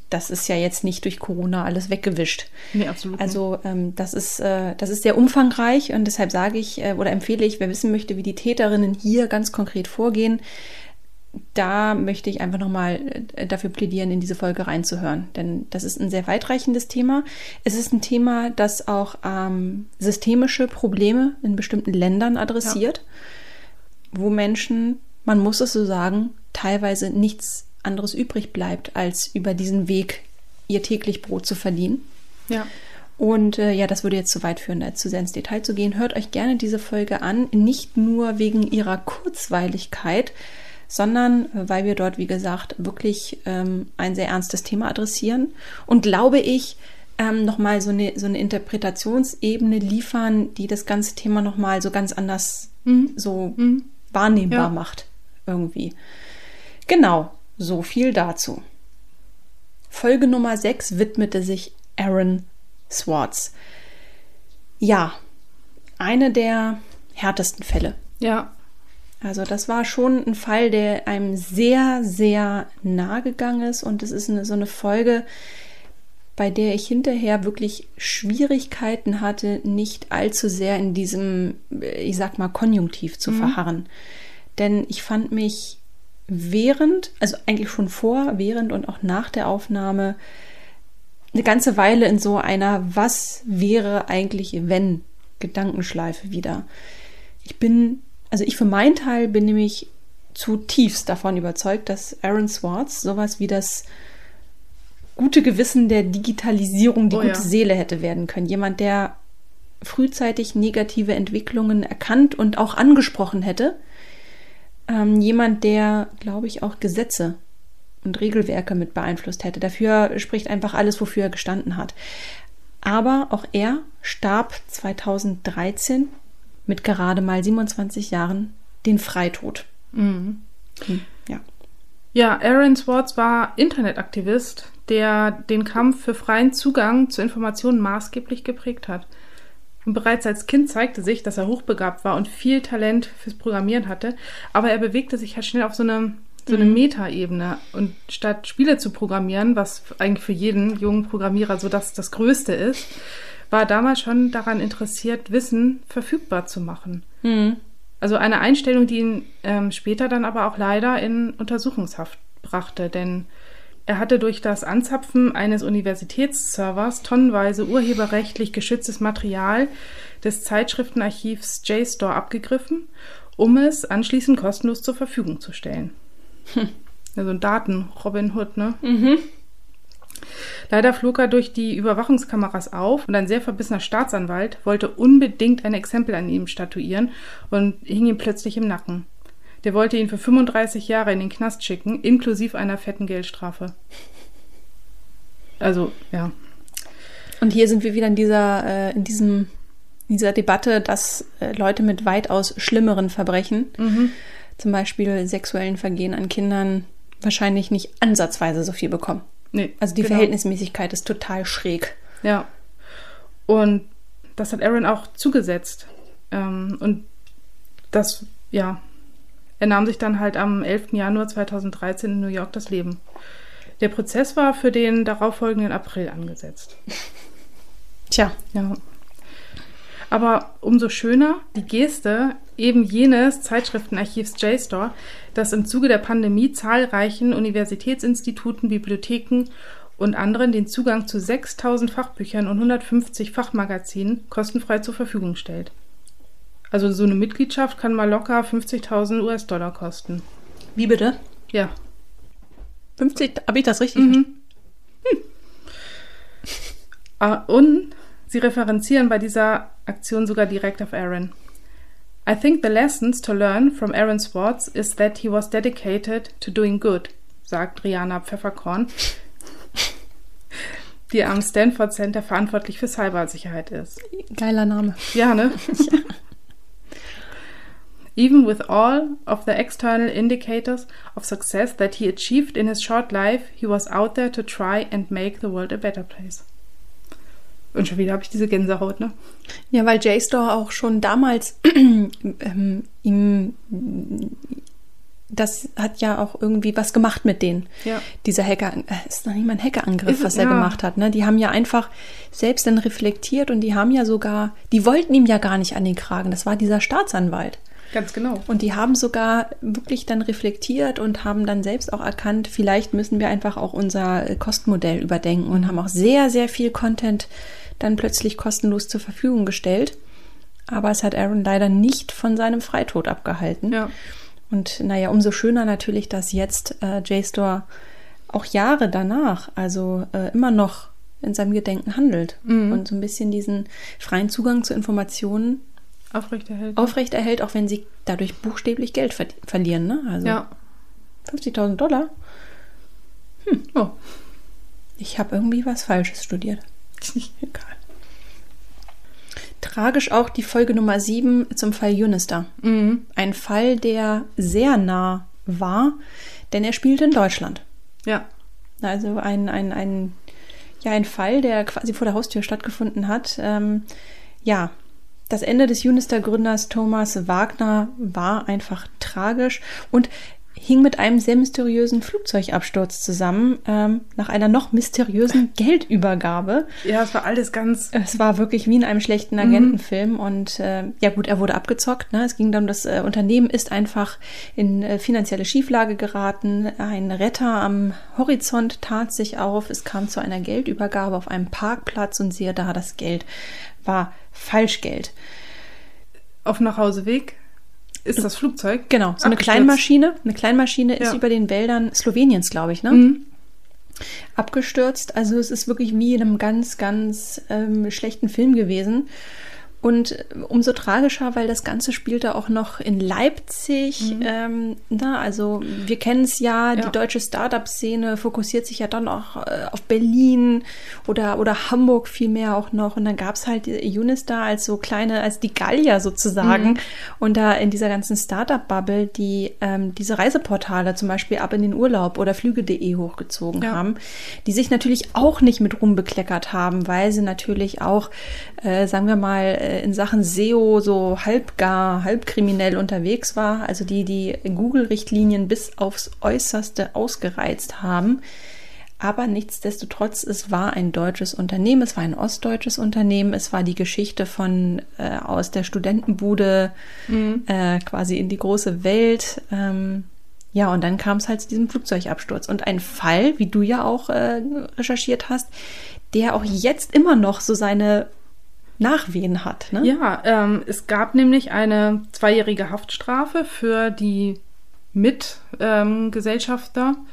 das ist ja jetzt nicht durch Corona alles weggewischt. Nee, absolut. Also ähm, das ist äh, das ist sehr umfangreich und deshalb sage ich äh, oder empfehle ich, wer wissen möchte, wie die Täterinnen hier ganz konkret vorgehen, da möchte ich einfach nochmal äh, dafür plädieren, in diese Folge reinzuhören. Denn das ist ein sehr weitreichendes Thema. Es ist ein Thema, das auch ähm, systemische Probleme in bestimmten Ländern adressiert, ja. wo Menschen, man muss es so sagen, teilweise nichts anderes übrig bleibt, als über diesen Weg ihr täglich Brot zu verdienen. Ja. Und äh, ja, das würde jetzt zu weit führen, da zu sehr ins Detail zu gehen. Hört euch gerne diese Folge an, nicht nur wegen ihrer Kurzweiligkeit, sondern äh, weil wir dort, wie gesagt, wirklich ähm, ein sehr ernstes Thema adressieren und glaube ich, ähm, nochmal so eine, so eine Interpretationsebene liefern, die das ganze Thema nochmal so ganz anders mhm. so mhm. wahrnehmbar ja. macht. Irgendwie. Genau. So viel dazu. Folge Nummer 6 widmete sich Aaron Swartz. Ja, eine der härtesten Fälle. Ja. Also das war schon ein Fall, der einem sehr, sehr nahe gegangen ist und es ist eine, so eine Folge, bei der ich hinterher wirklich Schwierigkeiten hatte, nicht allzu sehr in diesem, ich sag mal, Konjunktiv zu mhm. verharren. Denn ich fand mich während, also eigentlich schon vor, während und auch nach der Aufnahme eine ganze Weile in so einer Was wäre eigentlich, wenn Gedankenschleife wieder. Ich bin, also ich für meinen Teil bin nämlich zutiefst davon überzeugt, dass Aaron Swartz sowas wie das gute Gewissen der Digitalisierung, die oh, gute ja. Seele hätte werden können. Jemand, der frühzeitig negative Entwicklungen erkannt und auch angesprochen hätte. Ähm, jemand, der, glaube ich, auch Gesetze und Regelwerke mit beeinflusst hätte. Dafür spricht einfach alles, wofür er gestanden hat. Aber auch er starb 2013 mit gerade mal 27 Jahren den Freitod. Mhm. Hm, ja. Ja, Aaron Swartz war Internetaktivist, der den Kampf für freien Zugang zu Informationen maßgeblich geprägt hat. Und bereits als Kind zeigte sich, dass er hochbegabt war und viel Talent fürs Programmieren hatte, aber er bewegte sich halt schnell auf so eine, so eine Mhm. Metaebene. Und statt Spiele zu programmieren, was eigentlich für jeden jungen Programmierer so das, das Größte ist, war er damals schon daran interessiert, Wissen verfügbar zu machen. Hm. Also eine Einstellung, die ihn ähm, später dann aber auch leider in Untersuchungshaft brachte, denn er hatte durch das Anzapfen eines Universitätsservers tonnenweise urheberrechtlich geschütztes Material des Zeitschriftenarchivs JSTOR abgegriffen, um es anschließend kostenlos zur Verfügung zu stellen. Also ein Daten-Robin Hood, ne? Leider flog er durch die Überwachungskameras auf und ein sehr verbissener Staatsanwalt wollte unbedingt ein Exempel an ihm statuieren und hing ihm plötzlich im Nacken. Der wollte ihn für 35 Jahre in den Knast schicken, inklusive einer fetten Geldstrafe. Also, ja. Und hier sind wir wieder in dieser, äh, in diesem, in dieser Debatte, dass äh, Leute mit weitaus schlimmeren Verbrechen, zum Beispiel sexuellen Vergehen an Kindern, wahrscheinlich nicht ansatzweise so viel bekommen. Nee, Also die genau. Verhältnismäßigkeit ist total schräg. Ja. Und das hat Aaron auch zugesetzt. Ähm, und das, ja, er nahm sich dann halt am 11. Januar 2013 in New York das Leben. Der Prozess war für den darauffolgenden April angesetzt. Tja, Ja. Aber umso schöner die Geste eben jenes Zeitschriftenarchivs JSTOR, das im Zuge der Pandemie zahlreichen Universitätsinstituten, Bibliotheken und anderen den Zugang zu 6000 Fachbüchern und 150 Fachmagazinen kostenfrei zur Verfügung stellt. Also so eine Mitgliedschaft kann mal locker 50.000 US-Dollar kosten. wie bitte? Ja. 50, habe ich das richtig? Mhm. Ah, Und sie referenzieren bei dieser Aktion sogar direkt auf Aaron. I think the lessons to learn from Aaron Swartz is that he was dedicated to doing good, sagt Rihanna Pfefferkorn, die am Stanford Center verantwortlich für Cybersicherheit ist. Geiler Name. Ja, ne? Even with all of the external indicators of success that he achieved in his short life, he was out there to try and make the world a better place. Und schon wieder habe ich diese Gänsehaut, ne? Ja, weil JSTOR auch schon damals ähm, ihm das hat ja auch irgendwie was gemacht mit denen. Ja. Dieser Hacker, äh, ist noch nicht mal ein Hackerangriff, was er ja. gemacht hat. Ne? Die haben ja einfach selbst dann reflektiert und die haben ja sogar, die wollten ihm ja gar nicht an den Kragen. Das war dieser Staatsanwalt. Ganz genau. Und die haben sogar wirklich dann reflektiert und haben dann selbst auch erkannt, vielleicht müssen wir einfach auch unser äh, Kostenmodell überdenken und haben auch sehr, sehr viel Content dann plötzlich kostenlos zur Verfügung gestellt. Aber es hat Aaron leider nicht von seinem Freitod abgehalten. Ja. Und naja, umso schöner natürlich, dass jetzt äh, JSTOR auch Jahre danach, also äh, immer noch in seinem Gedenken handelt Mhm. und so ein bisschen diesen freien Zugang zu Informationen Aufrechterhält. aufrechterhält, auch wenn sie dadurch buchstäblich Geld ver verlieren. Ne? Also Ja. 50.000 Dollar. Oh. Ich habe irgendwie was Falsches studiert. Egal. Tragisch auch die Folge Nummer 7 zum Fall Unister. Mhm. Ein Fall, der sehr nah war, denn er spielte in Deutschland. Ja. Also ein, ein, ein, ja, ein Fall, der quasi vor der Haustür stattgefunden hat. Ähm, ja, das Ende des Unister-Gründers Thomas Wagner war einfach tragisch und hing mit einem sehr mysteriösen Flugzeugabsturz zusammen, ähm, nach einer noch mysteriösen Geldübergabe. Ja, es war alles ganz. Es war wirklich wie in einem schlechten Agentenfilm und äh, ja gut, er wurde abgezockt. Ne? Es ging darum, das äh, Unternehmen ist einfach in äh, finanzielle Schieflage geraten. Ein Retter am Horizont tat sich auf. Es kam zu einer Geldübergabe auf einem Parkplatz und siehe da, das Geld war Falschgeld. Auf Nachhauseweg ist das Flugzeug. Genau, so eine abgestürzt. Kleinmaschine. Eine Kleinmaschine ist Ja. über den Wäldern Sloweniens, glaube ich, ne? Mhm. abgestürzt. Also es ist wirklich wie in einem ganz, ganz ähm, schlechten Film gewesen. Und umso tragischer, weil das Ganze spielte auch noch in Leipzig. Mhm. Ähm, na, also wir kennen es ja, ja, die deutsche Startup-Szene fokussiert sich ja dann auch äh, auf Berlin oder, oder Hamburg vielmehr auch noch. Und dann gab es halt Unistar als so kleine, als die Gallier sozusagen. Mhm. Und da in dieser ganzen Startup-Bubble, die ähm, diese Reiseportale zum Beispiel ab in den Urlaub oder Flüge.de hochgezogen ja. haben, die sich natürlich auch nicht mit rumbekleckert haben, weil sie natürlich auch, äh, sagen wir mal, in Sachen SEO so halbgar, halbkriminell unterwegs war, also die die Google-Richtlinien bis aufs Äußerste ausgereizt haben. Aber nichtsdestotrotz, es war ein deutsches Unternehmen, es war ein ostdeutsches Unternehmen, es war die Geschichte von äh, aus der Studentenbude mhm. äh, quasi in die große Welt. Ähm, ja, und dann kam es halt zu diesem Flugzeugabsturz. Und ein Fall, wie du ja auch äh, recherchiert hast, der auch jetzt immer noch so seine Nachwehen hat. Ne? Ja, ähm, es gab nämlich eine zweijährige Haftstrafe für die Mitgesellschafter. Ähm,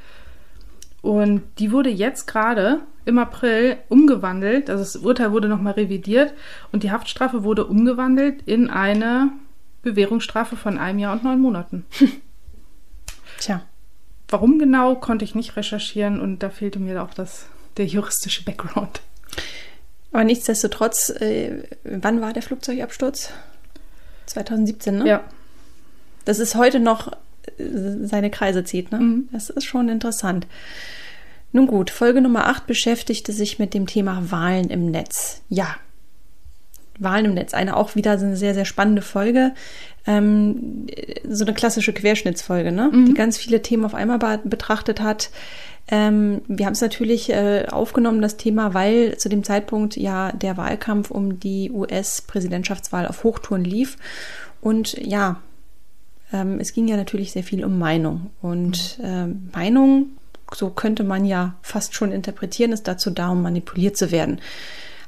und die wurde jetzt gerade im April umgewandelt. Also das Urteil wurde nochmal revidiert und die Haftstrafe wurde umgewandelt in eine Bewährungsstrafe von einem Jahr und neun Monaten. Tja. Warum genau, konnte ich nicht recherchieren und da fehlte mir auch das, der juristische Background. Aber nichtsdestotrotz, äh, wann war der Flugzeugabsturz? 2017, ne? Ja. Das ist heute noch äh, seine Kreise zieht, ne? Mhm. Das ist schon interessant. Nun gut, Folge Nummer 8 beschäftigte sich mit dem Thema Wahlen im Netz. Ja, Wahlen im Netz. Eine auch wieder eine sehr, sehr spannende Folge. Ähm, so eine klassische Querschnittsfolge, ne? Mhm. Die ganz viele Themen auf einmal betrachtet hat. Ähm, wir haben es natürlich äh, aufgenommen, das Thema, weil zu dem Zeitpunkt ja der Wahlkampf um die US-Präsidentschaftswahl auf Hochtouren lief. Und ja, ähm, es ging ja natürlich sehr viel um Meinung. Und äh, Meinung, so könnte man ja fast schon interpretieren, ist dazu da, um manipuliert zu werden.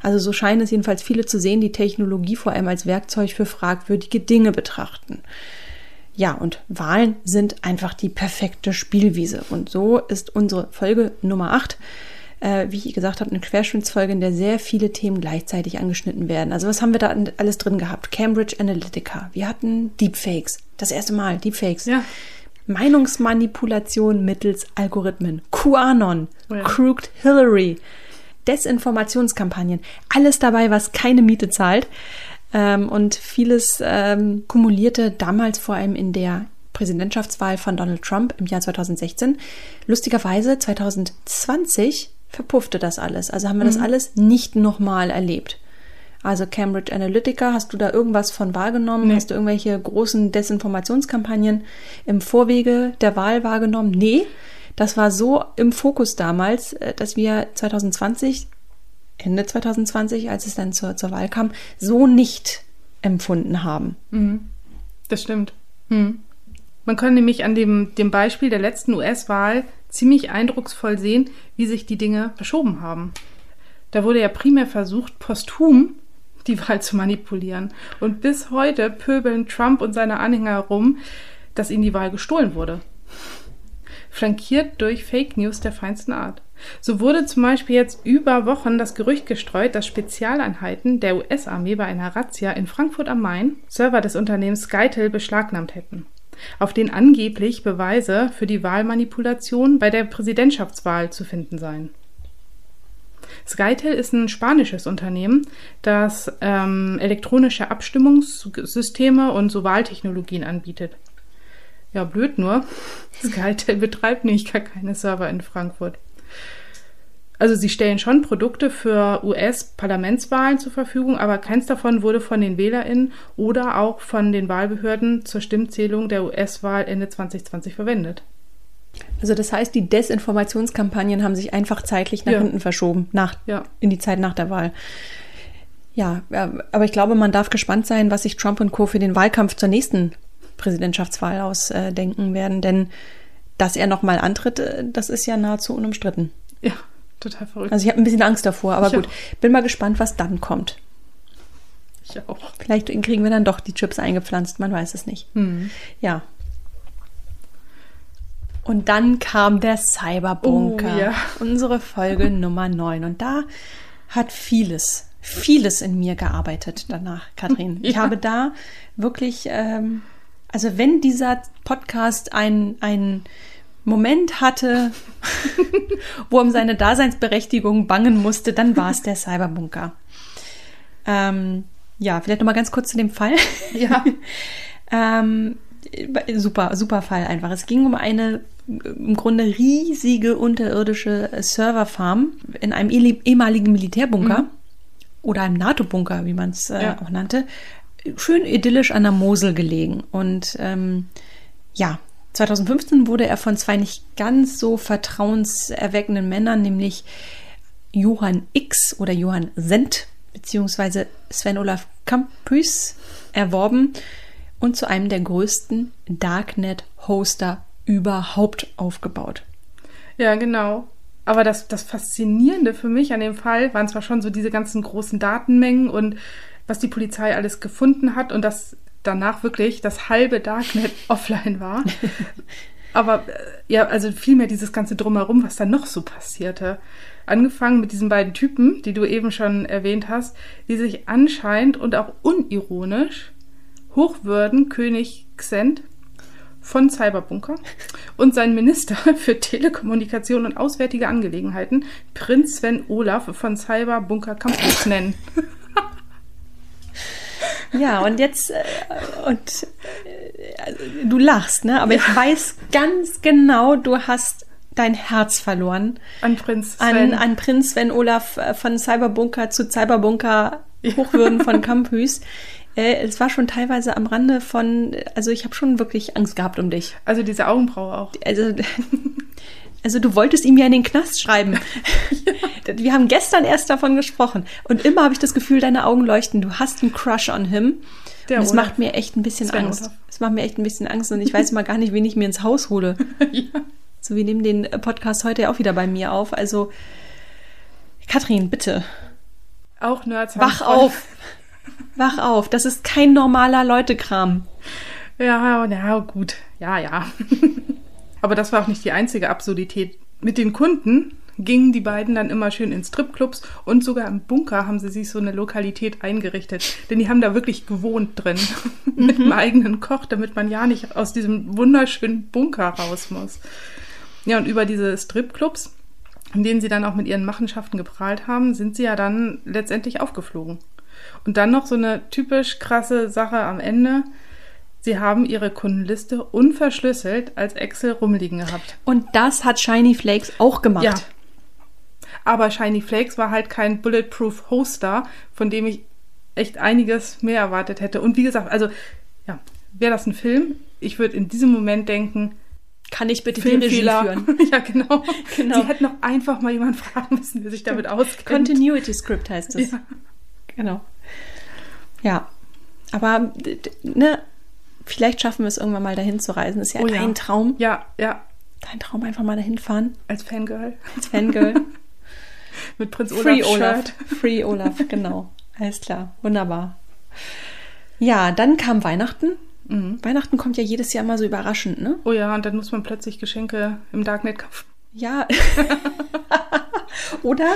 Also so scheinen es jedenfalls viele zu sehen, die Technologie vor allem als Werkzeug für fragwürdige Dinge betrachten. Ja, und Wahlen sind einfach die perfekte Spielwiese. Und so ist unsere Folge Nummer 8, äh, wie ich gesagt habe, eine Querschnittsfolge, in der sehr viele Themen gleichzeitig angeschnitten werden. Also was haben wir da alles drin gehabt? Cambridge Analytica. Wir hatten Deepfakes. Das erste Mal Deepfakes. Ja. Meinungsmanipulation mittels Algorithmen. QAnon. Ja. Crooked Hillary. Desinformationskampagnen. Alles dabei, was keine Miete zahlt. Ähm, und vieles ähm, kumulierte damals vor allem in der Präsidentschaftswahl von Donald Trump im Jahr 2016. Lustigerweise 2020 verpuffte das alles. Also haben wir mhm. das alles nicht nochmal erlebt. Also Cambridge Analytica, hast du da irgendwas von wahrgenommen? Nee. Hast du irgendwelche großen Desinformationskampagnen im Vorwege der Wahl wahrgenommen? Nee, das war so im Fokus damals, äh, dass wir 2020 Ende 2020, als es dann zur, zur Wahl kam, so nicht empfunden haben. Mhm. Das stimmt. Mhm. Man kann nämlich an dem, dem Beispiel der letzten US-Wahl ziemlich eindrucksvoll sehen, wie sich die Dinge verschoben haben. Da wurde ja primär versucht, posthum die Wahl zu manipulieren. Und bis heute pöbeln Trump und seine Anhänger herum, dass ihnen die Wahl gestohlen wurde. Flankiert durch Fake News der feinsten Art. So wurde zum Beispiel jetzt über Wochen das Gerücht gestreut, dass Spezialeinheiten der US-Armee bei einer Razzia in Frankfurt am Main Server des Unternehmens Skytel beschlagnahmt hätten, auf denen angeblich Beweise für die Wahlmanipulation bei der Präsidentschaftswahl zu finden seien. Skytel ist ein spanisches Unternehmen, das ähm, elektronische Abstimmungssysteme und so Wahltechnologien anbietet. Ja, blöd nur. Skytel betreibt nämlich gar keine Server in Frankfurt. Also sie stellen schon Produkte für US-Parlamentswahlen zur Verfügung, aber keins davon wurde von den WählerInnen oder auch von den Wahlbehörden zur Stimmzählung der US-Wahl Ende 2020 verwendet. Also das heißt, die Desinformationskampagnen haben sich einfach zeitlich nach ja. hinten verschoben, nach, ja. in die Zeit nach der Wahl. Ja, aber ich glaube, man darf gespannt sein, was sich Trump und Co. für den Wahlkampf zur nächsten Präsidentschaftswahl ausdenken werden, denn dass er nochmal antritt, äh, das ist ja nahezu unumstritten. Ja, total verrückt. Also ich habe ein bisschen Angst davor, aber ich gut. Auch. Bin mal gespannt, was dann kommt. Ich auch. Vielleicht kriegen wir dann doch die Chips eingepflanzt, man weiß es nicht. Hm. Ja. Und dann kam der Cyberbunker. Oh, ja. Unsere Folge Nummer 9. Und da hat vieles vieles in mir gearbeitet danach, Kathrin. Ich Ja. habe da wirklich, ähm, also wenn dieser Podcast ein, ein Moment hatte, wo um seine Daseinsberechtigung bangen musste, dann war es der Cyberbunker. Ähm, ja, vielleicht noch mal ganz kurz zu dem Fall. Ja. Ähm, super, super Fall einfach. Es ging um eine im Grunde riesige unterirdische Serverfarm in einem ehemaligen Militärbunker oder einem NATO-Bunker, wie man es äh, Ja. auch nannte. Schön idyllisch an der Mosel gelegen. Und ähm, ja, 2015 wurde er von zwei nicht ganz so vertrauenserweckenden Männern, nämlich Johann X oder Johann Sent beziehungsweise Sven Olaf Campus erworben und zu einem der größten Darknet-Hoster überhaupt aufgebaut. Ja, genau. Aber das, das Faszinierende für mich an dem Fall waren zwar schon so diese ganzen großen Datenmengen und was die Polizei alles gefunden hat und dass danach wirklich das halbe Darknet offline war. Aber äh, ja, also vielmehr dieses ganze Drumherum, was da noch so passierte. Angefangen mit diesen beiden Typen, die du eben schon erwähnt hast, die sich anscheinend und auch unironisch hochwürden König Xent von Cyberbunker und seinen Minister für Telekommunikation und auswärtige Angelegenheiten, Prinz Sven Olaf von Cyberbunker Campus nennen. Ja, und jetzt, äh, und äh, also, du lachst, ne? Aber ich weiß ganz genau, du hast dein Herz verloren An Prinz an, Sven. an Prinz Sven Olaf äh, von Cyberbunker zu Cyberbunker Hochwürden von Campus. Äh, es war schon teilweise am Rande von, also ich habe schon wirklich Angst gehabt um dich. also diese Augenbraue auch. Also, also du wolltest ihm ja in den Knast schreiben. Wir haben gestern erst davon gesprochen. Und immer habe ich das Gefühl, deine Augen leuchten. Du hast einen Crush on him. Der und es macht mir echt ein bisschen Sven Angst. Es macht mir echt ein bisschen Angst und ich weiß mal gar nicht, wen ich mir ins Haus hole. ja. So, wir nehmen den Podcast heute ja auch wieder bei mir auf. Also, Katrin, bitte, Auch Nerds. wach auf. Wach auf. Das ist kein normaler Leutekram. Ja, ja, gut. Ja, ja. Aber das war auch nicht die einzige Absurdität. Mit den Kunden gingen die beiden dann immer schön in Stripclubs und sogar im Bunker haben sie sich so eine Lokalität eingerichtet. Denn die haben da wirklich gewohnt drin. Mit einem eigenen Koch, damit man ja nicht aus diesem wunderschönen Bunker raus muss. Ja, und über diese Stripclubs, in denen sie dann auch mit ihren Machenschaften geprahlt haben, sind sie ja dann letztendlich aufgeflogen. Und dann noch so eine typisch krasse Sache am Ende. Sie haben ihre Kundenliste unverschlüsselt als Excel rumliegen gehabt. Und das hat Shiny Flakes auch gemacht. Ja. Aber Shiny Flakes war halt kein Bulletproof Hoster, von dem ich echt einiges mehr erwartet hätte. Und wie gesagt, also, ja, wäre das ein Film, ich würde in diesem Moment denken, Kann ich bitte die Regie führen? ja, genau. Genau. Sie hätten noch einfach mal jemanden fragen müssen, der sich damit auskennt. Continuity Script heißt es. Ja. Genau. Ja. Aber ne, vielleicht schaffen wir es irgendwann mal dahin zu reisen. ist ja Oh ja. dein Traum. Ja, ja, Dein Traum einfach mal dahin fahren. als Fangirl. Als Fangirl. Mit Prinz Olaf Free Olaf. Shirt. Free Olaf, genau. Alles klar. Wunderbar. Ja, dann kam Weihnachten. Mhm. Weihnachten kommt ja jedes Jahr mal so überraschend, ne? Oh ja, und dann muss man plötzlich Geschenke im Darknet kaufen. Ja. Oder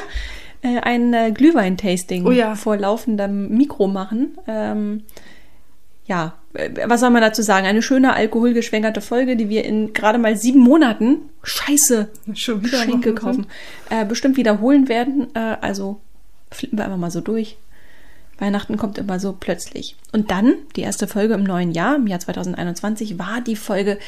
äh, ein äh, Glühwein-Tasting Oh ja. vor laufendem Mikro machen. Ähm, ja, was soll man dazu sagen? Eine schöne alkoholgeschwängerte Folge, die wir in gerade mal sieben Monaten, scheiße, Schon wieder machen kaufen, äh, bestimmt wiederholen werden. Äh, also flippen wir einfach mal so durch. Weihnachten kommt immer so plötzlich. Und dann, die erste Folge im neuen Jahr, im Jahr 2021, war die Folge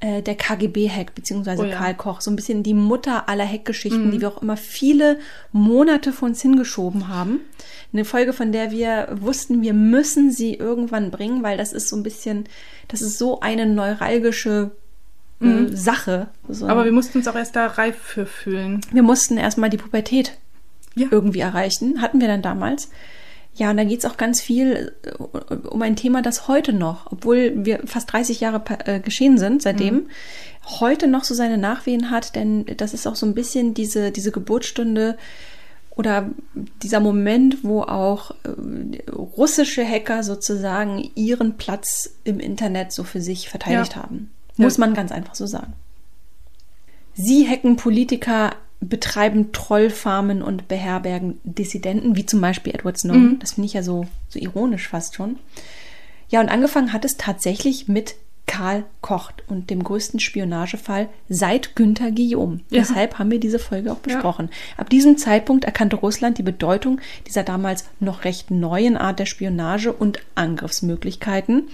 äh, der KGB-Hack, beziehungsweise Oh ja. Mhm. Karl Koch. So ein bisschen die Mutter aller Hackgeschichten, die wir auch immer viele Monate vor uns hingeschoben haben. Eine Folge, von der wir wussten, wir müssen sie irgendwann bringen, weil das ist so ein bisschen, das ist so eine neuralgische äh, Sache. So. Mhm. Aber wir mussten uns auch erst da reif für fühlen. Wir mussten erstmal die Pubertät Ja. irgendwie erreichen. Hatten wir dann damals. Ja, und da geht's auch ganz viel äh, um ein Thema, das heute noch, obwohl wir fast 30 Jahre äh, geschehen sind seitdem, heute noch so seine Nachwehen hat, denn das ist auch so ein bisschen diese, diese Geburtsstunde oder dieser Moment, wo auch äh, russische Hacker sozusagen ihren Platz im Internet so für sich verteidigt Ja. haben. Ja. Muss man ganz einfach so sagen. Sie hacken Politiker betreiben Trollfarmen und beherbergen Dissidenten, wie zum Beispiel Edward Snowden. Mhm. Das finde ich ja so, so ironisch fast schon. Ja, und angefangen hat es tatsächlich mit Karl Kocht und dem größten Spionagefall seit Günther Guillaume. Ja. Deshalb haben wir diese Folge auch besprochen. Ab diesem Zeitpunkt erkannte Russland die Bedeutung dieser damals noch recht neuen Art der Spionage und Angriffsmöglichkeiten.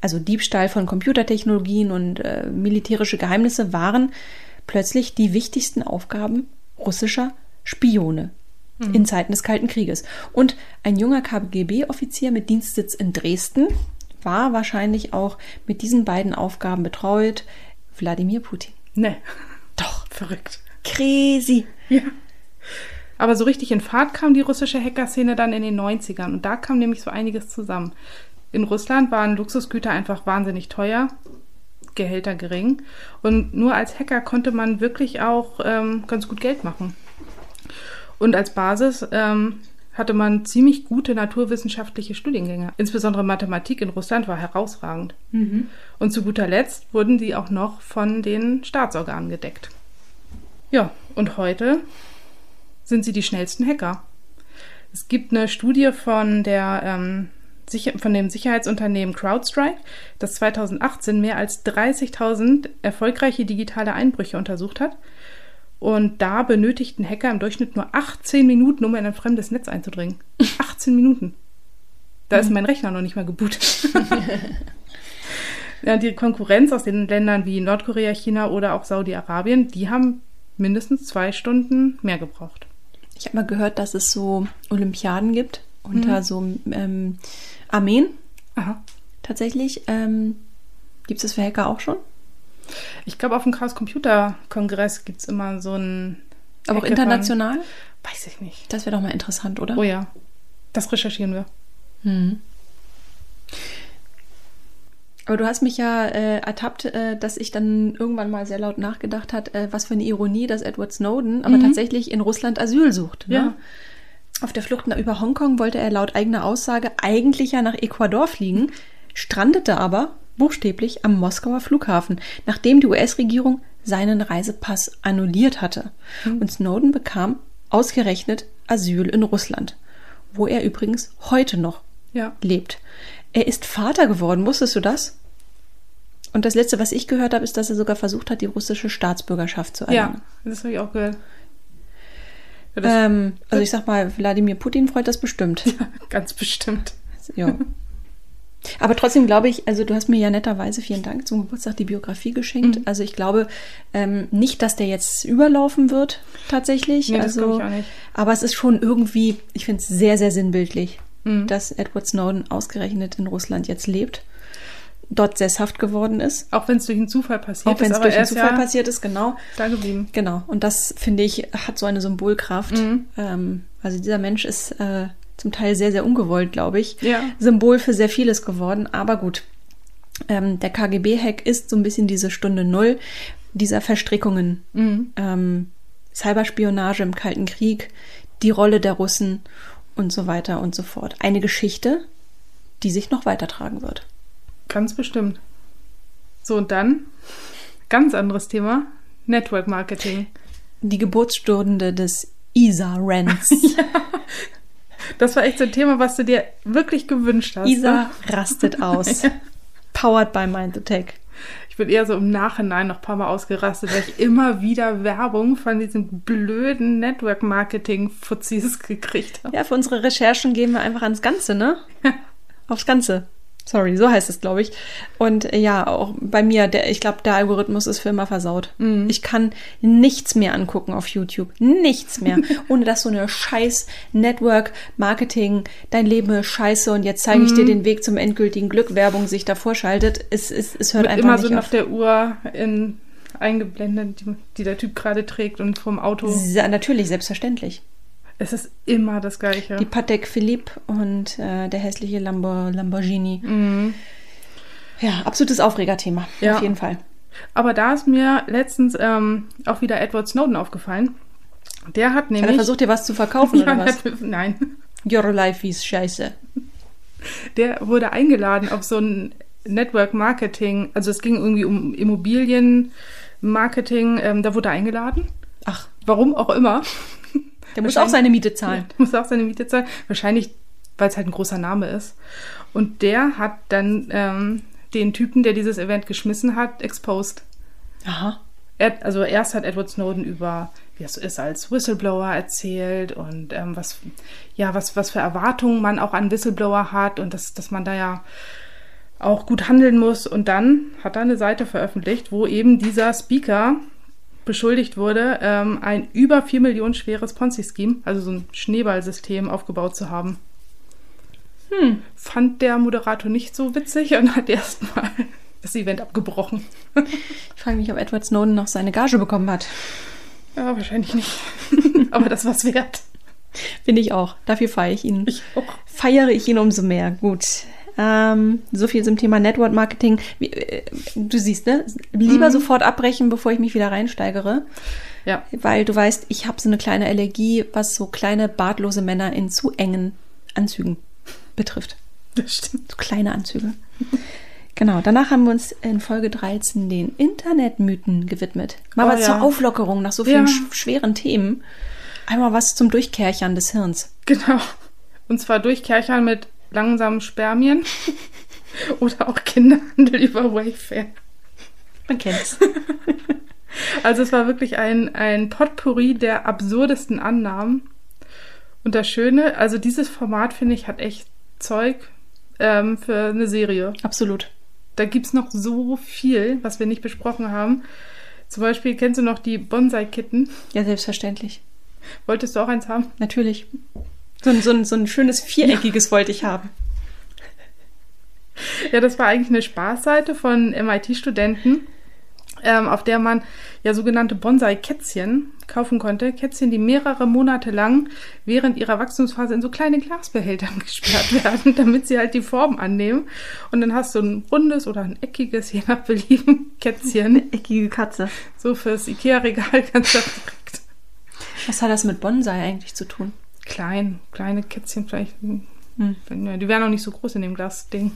Also Diebstahl von Computertechnologien und äh, militärische Geheimnisse waren plötzlich die wichtigsten Aufgaben russischer Spione in Zeiten des Kalten Krieges. Und ein junger KGB-Offizier mit Dienstsitz in Dresden war wahrscheinlich auch mit diesen beiden Aufgaben betreut. Wladimir Putin. Ne, Doch. verrückt. Crazy. Ja. Aber so richtig in Fahrt kam die russische Hackerszene dann in den 90ern. Und da kam nämlich so einiges zusammen. In Russland waren Luxusgüter einfach wahnsinnig teuer, Gehälter gering. Und nur als Hacker konnte man wirklich auch ähm, ganz gut Geld machen. Und als Basis ähm, hatte man ziemlich gute naturwissenschaftliche Studiengänge. Insbesondere Mathematik in Russland war herausragend. Und zu guter Letzt wurden die auch noch von den Staatsorganen gedeckt. Ja, und heute sind sie die schnellsten Hacker. Es gibt eine Studie von der ähm, von dem Sicherheitsunternehmen CrowdStrike, das 2018 mehr als 30.000 erfolgreiche digitale Einbrüche untersucht hat. Und da benötigten Hacker im Durchschnitt nur 18 Minuten, um in ein fremdes Netz einzudringen. 18 Minuten. Da ist mein Rechner noch nicht mal gebootet. ja, die Konkurrenz aus den Ländern wie Nordkorea, China oder auch Saudi-Arabien, die haben mindestens zwei Stunden mehr gebraucht. Ich habe mal gehört, dass es so Olympiaden gibt unter so ähm, Armeen Aha. tatsächlich. Ähm, gibt es das für Hacker auch schon? Ich glaube, auf dem Chaos Computer Kongress gibt es immer so ein. Aber auch international? Weiß ich nicht. Das wäre doch mal interessant, oder? Oh ja. Das recherchieren wir. Hm. Aber du hast mich ja äh, ertappt, äh, dass ich dann irgendwann mal sehr laut nachgedacht hat, äh, was für eine Ironie, dass Edward Snowden aber tatsächlich in Russland Asyl sucht. Ne? Ja. Auf der Flucht über Hongkong wollte er laut eigener Aussage eigentlich ja nach Ecuador fliegen, strandete aber buchstäblich am Moskauer Flughafen, nachdem die US-Regierung seinen Reisepass annulliert hatte. Und Snowden bekam ausgerechnet Asyl in Russland, wo er übrigens heute noch Ja. lebt. Er ist Vater geworden, wusstest du das? Und das letzte, was ich gehört habe, ist, dass er sogar versucht hat, die russische Staatsbürgerschaft zu Ja, erlangen. das habe ich auch gehört. Ja, Ähm, also ich sag mal, Wladimir Putin freut das bestimmt. ganz bestimmt. ja. Aber trotzdem glaube ich, also du hast mir ja netterweise, vielen Dank, zum Geburtstag die Biografie geschenkt. Mhm. Also ich glaube ähm, nicht, dass der jetzt überlaufen wird, tatsächlich. Nee, das also, glaube ich auch nicht. Aber es ist schon irgendwie, ich finde es sehr, sehr sinnbildlich, Mhm. dass Edward Snowden ausgerechnet in Russland jetzt lebt, dort sesshaft geworden ist. Auch wenn es durch einen Zufall passiert Auch wenn ist, es durch einen ist Zufall ja passiert ist, genau. da geblieben. Genau. Und das, finde ich, hat so eine Symbolkraft. Mhm. Ähm, also dieser Mensch ist äh, zum Teil sehr, sehr ungewollt, glaube ich. Ja. Symbol für sehr vieles geworden. Aber gut. Ähm, der KGB-Hack ist so ein bisschen diese Stunde Null dieser Verstrickungen. Mhm. Ähm, Cyberspionage im Kalten Krieg, die Rolle der Russen und so weiter und so fort. Eine Geschichte, die sich noch weitertragen wird. Ganz bestimmt. So, und dann, ganz anderes Thema, Network Marketing. Die Geburtsstunde des ISA-Rents. Das war echt so ein Thema, was du dir wirklich gewünscht hast. Isa ne? rastet aus. Powered by Mind the Tech. Ich bin eher so im Nachhinein noch ein paar Mal ausgerastet, weil ich immer wieder Werbung von diesen blöden Network Marketing Fuzis gekriegt habe. Ja, für unsere Recherchen gehen wir einfach ans Ganze, ne? Aufs Ganze. Sorry, so heißt es, glaube ich. Und äh, ja, auch bei mir, der, ich glaube, der Algorithmus ist für immer versaut. Ich kann nichts mehr angucken auf YouTube. Nichts mehr. ohne dass so eine scheiß Network Marketing, dein Leben ist scheiße und jetzt zeige ich dir den Weg zum endgültigen Glück, Werbung sich davor schaltet. Es, es, es hört Mit einfach immer nicht so auf. auf der Uhr in, eingeblendet, die, die der Typ gerade trägt und vom Auto. Se- Natürlich, selbstverständlich. Es ist immer das Gleiche. Die Patek Philippe und äh, der hässliche Lambo, Lamborghini. Mhm. Ja, absolutes Aufregerthema. Ja. Auf jeden Fall. Aber da ist mir letztens ähm, auch wieder Edward Snowden aufgefallen. Der hat Hat er nämlich. versucht, dir was zu verkaufen Ja, oder was? der- nein. Your life is scheiße. Der wurde eingeladen auf so ein Network Marketing. Also es ging irgendwie um Immobilienmarketing. Ähm, da wurde er eingeladen. Ach, Warum auch immer. Der muss auch seine Miete zahlen. Der muss auch seine Miete zahlen. Wahrscheinlich, weil es halt ein großer Name ist. Und der hat dann ähm, den Typen, der dieses Event geschmissen hat, exposed. Aha. Er, also erst hat Edward Snowden über, wie es so ist, als Whistleblower erzählt und ähm, was, ja, was, was für Erwartungen man auch an Whistleblower hat und dass, dass man da ja auch gut handeln muss. Und dann hat er eine Seite veröffentlicht, wo eben dieser Speaker beschuldigt wurde, ähm, ein über 4 Millionen schweres Ponzi-Scheme, also so ein Schneeballsystem aufgebaut zu haben. Hm. Fand der Moderator nicht so witzig und hat erstmal das Event abgebrochen. Ich frage mich, ob Edward Snowden noch seine Gage bekommen hat. Ja, wahrscheinlich nicht. Aber das war's wert. Finde ich auch. Dafür feiere ich ihn. Ich auch. Feiere ich ihn umso mehr. Gut. Ähm, so viel zum Thema Network Marketing. Wie, äh, du siehst, ne? Lieber sofort abbrechen, bevor ich mich wieder reinsteigere. Ja. Weil du weißt, ich habe so eine kleine Allergie, was so kleine bartlose Männer in zu engen Anzügen betrifft. Das stimmt. So kleine Anzüge. Genau, danach haben wir uns in Folge 13 den Internetmythen gewidmet. Mal Oh was ja. zur Auflockerung nach so vielen Ja. sch schweren Themen. Einmal was zum Durchkärchern des Hirns. Genau. Und zwar durch Kerchern mit langsamen Spermien oder auch Kinderhandel über Wayfair. Man kennt's. Also es war wirklich ein, ein Potpourri der absurdesten Annahmen. Und das Schöne, also dieses Format, finde ich, hat echt Zeug ähm, für eine Serie. Absolut. Da gibt's noch so viel, was wir nicht besprochen haben. Zum Beispiel, kennst du noch die Bonsai-Kitten? Ja, selbstverständlich. Wolltest du auch eins haben? Natürlich. So ein, so ein, so ein schönes viereckiges wollte ich haben. Ja, das war eigentlich eine Spaßseite von MIT-Studenten, ähm, auf der man ja sogenannte Bonsai-Kätzchen kaufen konnte. Kätzchen, die mehrere Monate lang während ihrer Wachstumsphase in so kleine Glasbehältern gesperrt werden, damit sie halt die Form annehmen. Und dann hast du ein rundes oder ein eckiges, je nach Belieben, Kätzchen. Eckige Katze. So fürs Ikea-Regal ganz direkt. Was hat das mit Bonsai eigentlich zu tun? Klein, kleine Kätzchen vielleicht. Hm. Die wären auch nicht so groß in dem Glasding.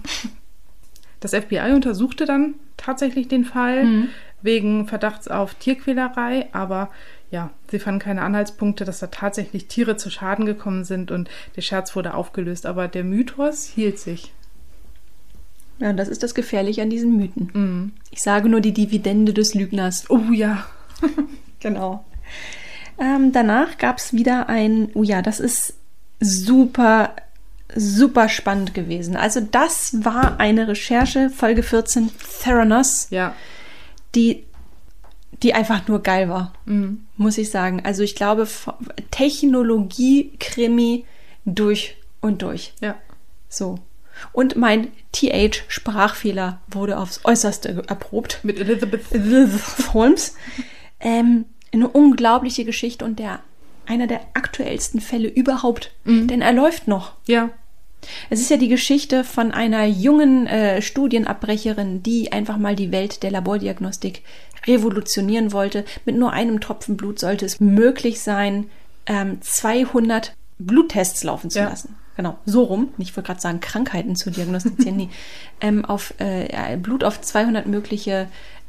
Das FBI untersuchte dann tatsächlich den Fall Mhm. wegen Verdachts auf Tierquälerei, aber ja, sie fanden keine Anhaltspunkte, dass da tatsächlich Tiere zu Schaden gekommen sind und der Scherz wurde aufgelöst. Aber der Mythos hielt sich. Ja, und das ist das Gefährliche an diesen Mythen. Mhm. Ich sage nur die Dividende des Lügners. Oh ja. Genau. Ähm, danach gab es wieder ein, oh ja, das ist super, super spannend gewesen. Also das war eine Recherche, Folge 14, Theranos, Ja. die, die einfach nur geil war, Mhm. muss ich sagen. Also ich glaube, Technologie-Krimi durch und durch. Ja. So. Und mein TH-Sprachfehler wurde aufs Äußerste erprobt. Mit Elizabeth. Elizabeth Holmes. Ähm, eine unglaubliche Geschichte und der einer der aktuellsten Fälle überhaupt. Denn er läuft noch. Ja. Es ist ja die Geschichte von einer jungen äh, Studienabbrecherin, die einfach mal die Welt der Labordiagnostik revolutionieren wollte. Mit nur einem Tropfen Blut sollte es möglich sein, ähm, 200 Bluttests laufen zu Ja. lassen. Genau, so rum. Ich wollte gerade sagen, Krankheiten zu diagnostizieren. nee. ähm, auf äh, Blut auf 200 mögliche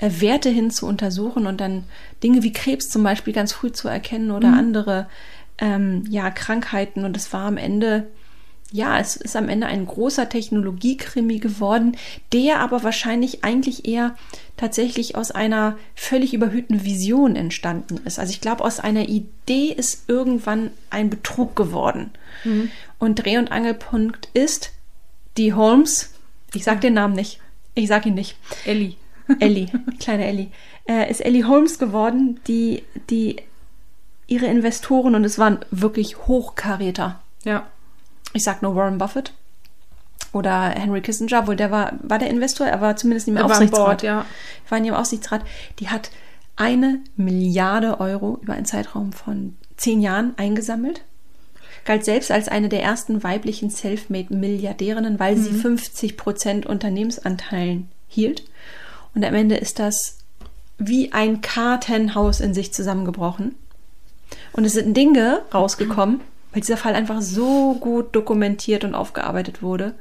Werte hin zu untersuchen und dann Dinge wie Krebs zum Beispiel ganz früh zu erkennen oder andere ähm, ja, Krankheiten. Und es war am Ende ja, es ist am Ende ein großer Technologiekrimi geworden, der aber wahrscheinlich eigentlich eher tatsächlich aus einer völlig überhöhten Vision entstanden ist. Also ich glaube, aus einer Idee ist irgendwann ein Betrug geworden. Und Dreh- und Angelpunkt ist die Holmes, ich sag den Namen nicht, ich sag ihn nicht, Ellie. Ellie, kleine Ellie, äh, ist Ellie Holmes geworden, die, die ihre Investoren, und es waren wirklich Hochkaräter, Ja. ich sag nur Warren Buffett oder Henry Kissinger, wohl der war, war der Investor, er war zumindest im Er war Aufsichtsrat. Bord, ja. War in ihrem Aufsichtsrat. Die hat eine Milliarde Euro über einen Zeitraum von zehn Jahren eingesammelt. Galt selbst als eine der ersten weiblichen Selfmade-Milliardärinnen, weil sie 50 Prozent Unternehmensanteilen hielt. Und am Ende ist das wie ein Kartenhaus in sich zusammengebrochen. Und es sind Dinge rausgekommen, weil dieser Fall einfach so gut dokumentiert und aufgearbeitet wurde.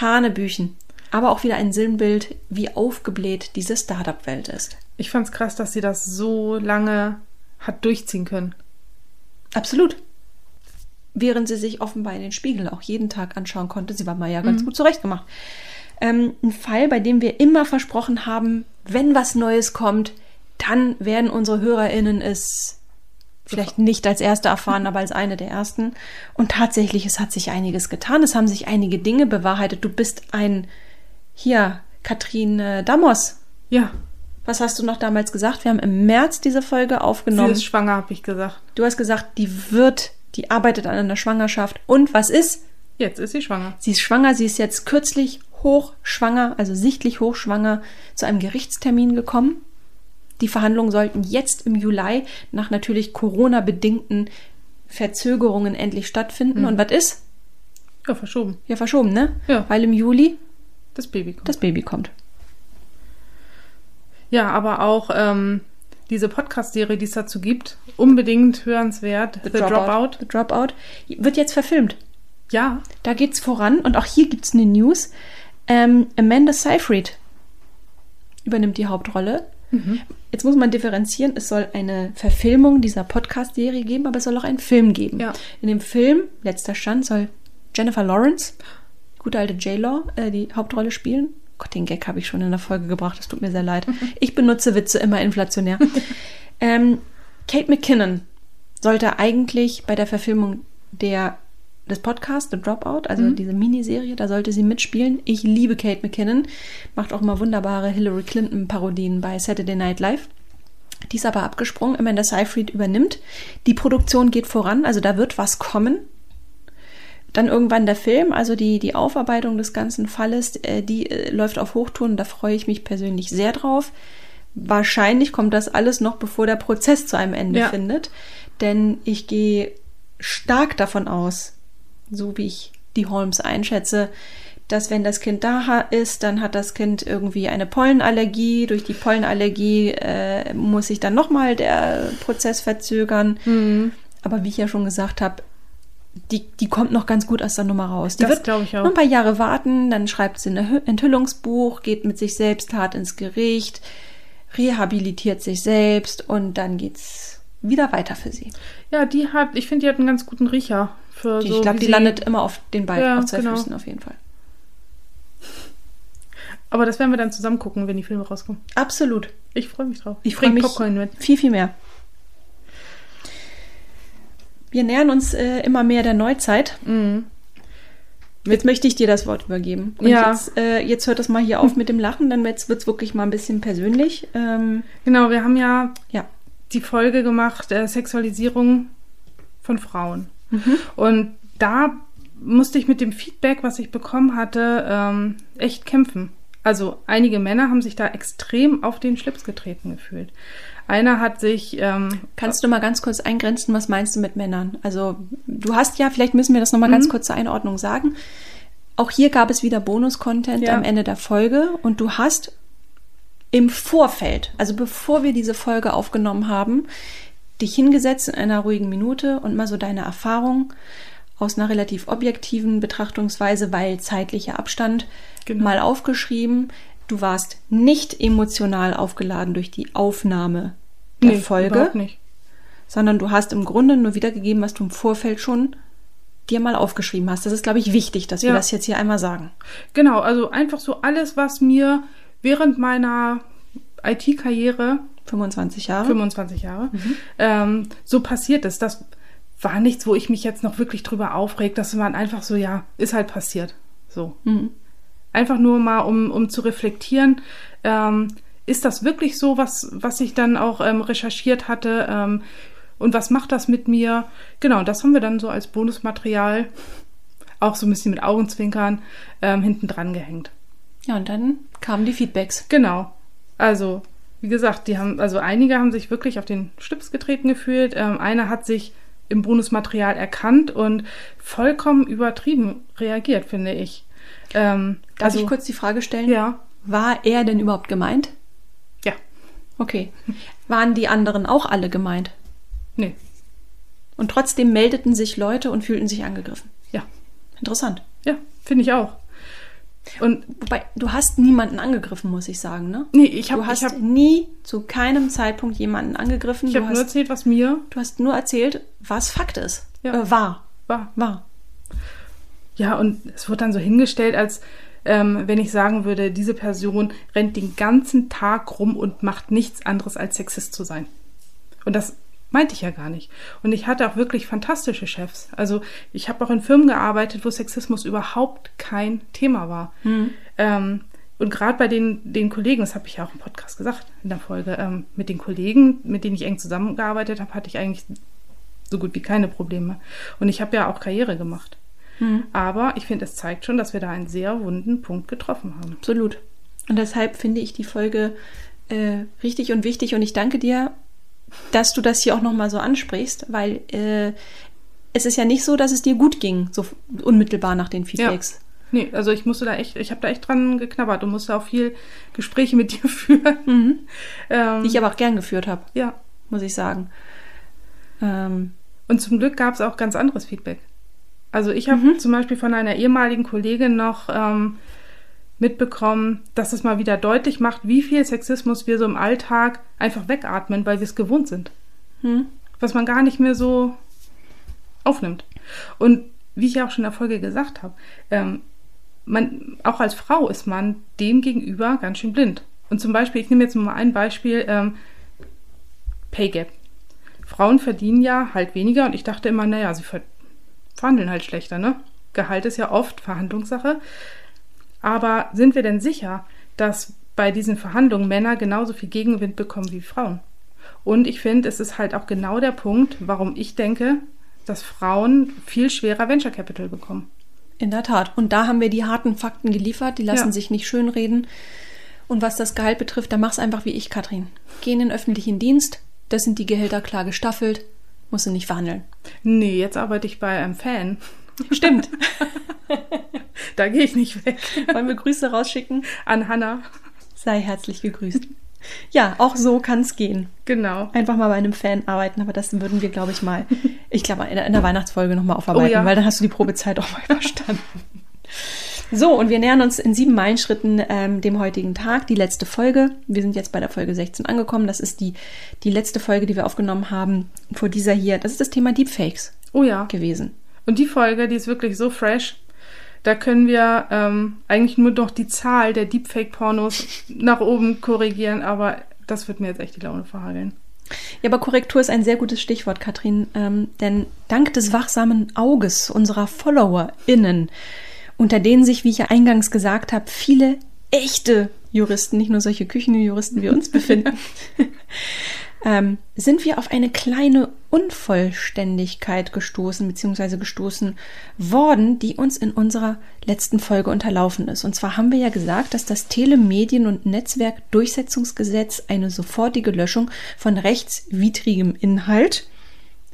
Hanebüchen. Aber auch wieder ein Sinnbild, wie aufgebläht diese Startup-Welt ist. Ich fand's krass, dass sie das so lange hat durchziehen können. Absolut. Während sie sich offenbar in den Spiegel auch jeden Tag anschauen konnte. Sie war mal ja ganz gut zurechtgemacht. Ähm, ein Fall, bei dem wir immer versprochen haben, wenn was Neues kommt, dann werden unsere HörerInnen es vielleicht nicht als erste erfahren, aber als eine der ersten. Und tatsächlich, es hat sich einiges getan. Es haben sich einige Dinge bewahrheitet. Du bist ein, hier, Katrin äh, Damos. Ja, Was hast du noch damals gesagt? Wir haben im März diese Folge aufgenommen. sie ist schwanger, habe ich gesagt. Du hast gesagt, die wird, die arbeitet an einer Schwangerschaft. Und was ist? Jetzt ist sie schwanger. Sie ist schwanger, sie ist jetzt kürzlich hochschwanger, also sichtlich hochschwanger, zu einem Gerichtstermin gekommen. Die Verhandlungen sollten jetzt im Juli nach natürlich Corona-bedingten Verzögerungen endlich stattfinden. Und was ist? Ja, verschoben. Ja, verschoben, ne? Ja. Weil im Juli Das Baby kommt. das Baby kommt. ja, aber auch ähm, diese Podcast-Serie, die es dazu gibt, unbedingt hörenswert. The, Dropout. The Dropout. Wird jetzt verfilmt. Ja, Da geht's voran. Und auch hier gibt's eine News. Ähm, Amanda Seyfried übernimmt die Hauptrolle. Jetzt muss man differenzieren. Es soll eine Verfilmung dieser Podcast-Serie geben, aber es soll auch einen Film geben. Ja. In dem Film, letzter Stand, soll Jennifer Lawrence, gute alte J-Law, äh, die Hauptrolle spielen. Gott, den Gag habe ich schon in der Folge gebracht. Das tut mir sehr leid. Ich benutze Witze immer inflationär. ähm, Kate McKinnon sollte eigentlich bei der Verfilmung der, des Podcasts, The Dropout, also diese Miniserie, da sollte sie mitspielen. Ich liebe Kate McKinnon, macht auch mal wunderbare Hillary Clinton-Parodien bei Saturday Night Live. Die ist aber abgesprungen. Amanda Seyfried übernimmt. Die Produktion geht voran, also da wird was kommen. Dann irgendwann der Film, also die, die Aufarbeitung des ganzen Falles, äh, die äh, läuft auf Hochtouren. Da freue ich mich persönlich sehr drauf. Wahrscheinlich kommt das alles noch, bevor der Prozess zu einem Ende Ja. findet. Denn ich gehe stark davon aus, so wie ich die Holmes einschätze, dass wenn das Kind da ist, dann hat das Kind irgendwie eine Pollenallergie. Durch die Pollenallergie äh, muss sich dann nochmal der Prozess verzögern. Mhm. Aber wie ich ja schon gesagt habe, die, die kommt noch ganz gut aus der Nummer raus. Die Das wird ich auch. noch ein paar Jahre warten, dann schreibt sie ein Hü- Enthüllungsbuch, geht mit sich selbst hart ins Gericht, rehabilitiert sich selbst und dann geht's wieder weiter für sie. ja, die hat, ich finde, die hat einen ganz guten Riecher für Die, so. ich glaube, die landet immer auf den beiden, Ja, auf zwei genau. Füßen auf jeden Fall. Aber das werden wir dann zusammen gucken, wenn die Filme rauskommen. Absolut. Ich freue mich drauf. Ich bring freue mich Popcorn mit. viel, viel mehr. Wir nähern uns äh, immer mehr der Neuzeit. Mhm. Jetzt möchte ich dir das Wort übergeben. Und Ja. jetzt, äh, jetzt hört das mal hier auf mit dem Lachen, dann wird es wirklich mal ein bisschen persönlich. Ähm, Genau, wir haben ja ja. die Folge gemacht, äh, Sexualisierung von Frauen. Und da musste ich mit dem Feedback, was ich bekommen hatte, ähm, echt kämpfen. Also einige Männer haben sich da extrem auf den Schlips getreten gefühlt. Einer hat sich, ähm, Kannst du mal ganz kurz eingrenzen, was meinst du mit Männern? Also du hast ja, vielleicht müssen wir das nochmal ganz kurz zur Einordnung sagen. Auch hier gab es wieder Bonus-Content Ja. am Ende der Folge und du hast im Vorfeld, also bevor wir diese Folge aufgenommen haben, dich hingesetzt in einer ruhigen Minute und mal so deine Erfahrung aus einer relativ objektiven Betrachtungsweise, weil zeitlicher Abstand, Genau. mal aufgeschrieben. Du warst nicht emotional aufgeladen durch die Aufnahme der nee, Folge sondern du hast im Grunde nur wiedergegeben, was du im Vorfeld schon dir mal aufgeschrieben hast. Das ist, glaube ich, wichtig, dass wir Ja. das jetzt hier einmal sagen. Genau, also einfach so alles, was mir während meiner IT-Karriere 25 Jahre. 25 Jahre, ähm, so passiert ist. Das war nichts, wo ich mich jetzt noch wirklich drüber aufreg. Das war einfach so, ja, ist halt passiert. So. Mhm. Einfach nur mal, um, um zu reflektieren, ähm, ist das wirklich so, was, was ich dann auch ähm, recherchiert hatte? Ähm, und was macht das mit mir? Genau, das haben wir dann so als Bonusmaterial, auch so ein bisschen mit Augenzwinkern, ähm, hinten dran gehängt. Ja, und dann kamen die Feedbacks. Genau. Also, wie gesagt, die haben, also einige haben sich wirklich auf den Schlips getreten gefühlt. Ähm, einer hat sich im Bonusmaterial erkannt und vollkommen übertrieben reagiert, finde ich. Ähm, Darf also, ich kurz die Frage stellen? Ja. War er denn überhaupt gemeint? Ja. Okay. Waren die anderen auch alle gemeint? Nee. Und trotzdem meldeten sich Leute und fühlten sich angegriffen. Ja. Interessant. Ja, finde ich auch. Und Wobei, du hast niemanden angegriffen, muss ich sagen, ne? nee, ich habe du hast hab, nie zu keinem Zeitpunkt jemanden angegriffen. ich du, hab nur erzählt, was mir du hast nur erzählt, was Fakt ist. Ja. Äh, war. war. War. Ja, und es wird dann so hingestellt, als ähm, wenn ich sagen würde, diese Person rennt den ganzen Tag rum und macht nichts anderes als Sexist zu sein. Und das meinte ich ja gar nicht. Und ich hatte auch wirklich fantastische Chefs. Also ich habe auch in Firmen gearbeitet, wo Sexismus überhaupt kein Thema war. Ähm, und gerade bei den, den Kollegen, das habe ich ja auch im Podcast gesagt in der Folge, ähm, mit den Kollegen, mit denen ich eng zusammengearbeitet habe, hatte ich eigentlich so gut wie keine Probleme. Und ich habe ja auch Karriere gemacht. Aber ich finde, es zeigt schon, dass wir da einen sehr wunden Punkt getroffen haben. Absolut. Und deshalb finde ich die Folge äh, richtig und wichtig und ich danke dir, dass du das hier auch nochmal so ansprichst, weil äh, es ist ja nicht so, dass es dir gut ging, so unmittelbar nach den Feedbacks. Nee, also ich musste da echt, ich habe da echt dran geknabbert und musste auch viel Gespräche mit dir führen. Ähm, Die ich aber auch gern geführt habe, ja. muss ich sagen. Ähm, Und zum Glück gab es auch ganz anderes Feedback. Also ich habe zum Beispiel von einer ehemaligen Kollegin noch ähm, mitbekommen, dass es mal wieder deutlich macht, wie viel Sexismus wir so im Alltag einfach wegatmen, weil wir es gewohnt sind. hm? was man gar nicht mehr so aufnimmt. Und wie ich ja auch schon in der Folge gesagt habe, ähm, man, auch als Frau ist man dem gegenüber ganz schön blind. Und zum Beispiel, ich nehme jetzt mal ein Beispiel, ähm, Pay Gap. Frauen verdienen ja halt weniger und ich dachte immer, naja, sie ver verhandeln halt schlechter, ne? Gehalt ist ja oft Verhandlungssache. Aber sind wir denn sicher, dass bei diesen Verhandlungen Männer genauso viel Gegenwind bekommen wie Frauen? Und ich finde, es ist halt auch genau der Punkt, warum ich denke, dass Frauen viel schwerer Venture Capital bekommen. In der Tat. Und da haben wir die harten Fakten geliefert, die lassen Ja. sich nicht schönreden. Und was das Gehalt betrifft, da mach's einfach wie ich, Katrin. Geh in den öffentlichen Dienst, das sind die Gehälter klar gestaffelt, musst du nicht verhandeln. Nee, jetzt arbeite ich bei einem Fan. Stimmt. Da gehe ich nicht weg. Wollen wir Grüße rausschicken? An Hannah. Sei herzlich gegrüßt. Ja, auch so kann's gehen. Genau. Einfach mal bei einem Fan arbeiten, aber das würden wir, glaube ich, mal, ich glaube, in der, in der Weihnachtsfolge nochmal aufarbeiten, Oh ja. weil dann hast du die Probezeit auch mal überstanden. So, und wir nähern uns in sieben Meilenschritten ähm, dem heutigen Tag, die letzte Folge. Wir sind jetzt bei der Folge 16 angekommen. Das ist die, die letzte Folge, die wir aufgenommen haben vor dieser hier. Das ist das Thema Deepfakes Oh ja. gewesen. Und die Folge, die ist wirklich so fresh. Da können wir ähm, eigentlich nur noch die Zahl der Deepfake-Pornos nach oben korrigieren, aber das wird mir jetzt echt die Laune verhageln. Ja, aber Korrektur ist ein sehr gutes Stichwort, Katrin, ähm, denn dank des wachsamen Auges unserer FollowerInnen, unter denen sich, wie ich ja eingangs gesagt habe, viele echte Juristen, nicht nur solche Küchenjuristen wie uns befinden, ähm, sind wir auf eine kleine Unvollständigkeit gestoßen, beziehungsweise gestoßen worden, die uns in unserer letzten Folge unterlaufen ist. Und zwar haben wir ja gesagt, dass das Telemedien- und Netzwerkdurchsetzungsgesetz eine sofortige Löschung von rechtswidrigem Inhalt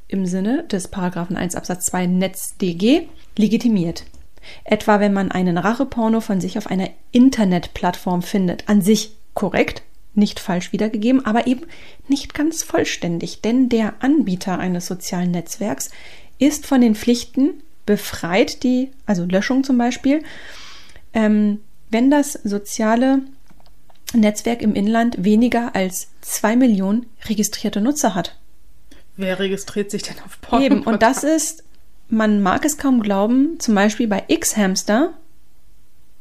im Sinne des Paragraphen 1 Absatz 2 NetzDG legitimiert. Etwa wenn man einen Racheporno von sich auf einer Internetplattform findet. An sich korrekt, nicht falsch wiedergegeben, aber eben nicht ganz vollständig, denn der Anbieter eines sozialen Netzwerks ist von den Pflichten befreit, die, also Löschung zum Beispiel, ähm, wenn das soziale Netzwerk im Inland weniger als zwei Millionen registrierte Nutzer hat. Wer registriert sich denn auf Porno? Eben, und das ist, man mag es kaum glauben, zum Beispiel bei X-Hamster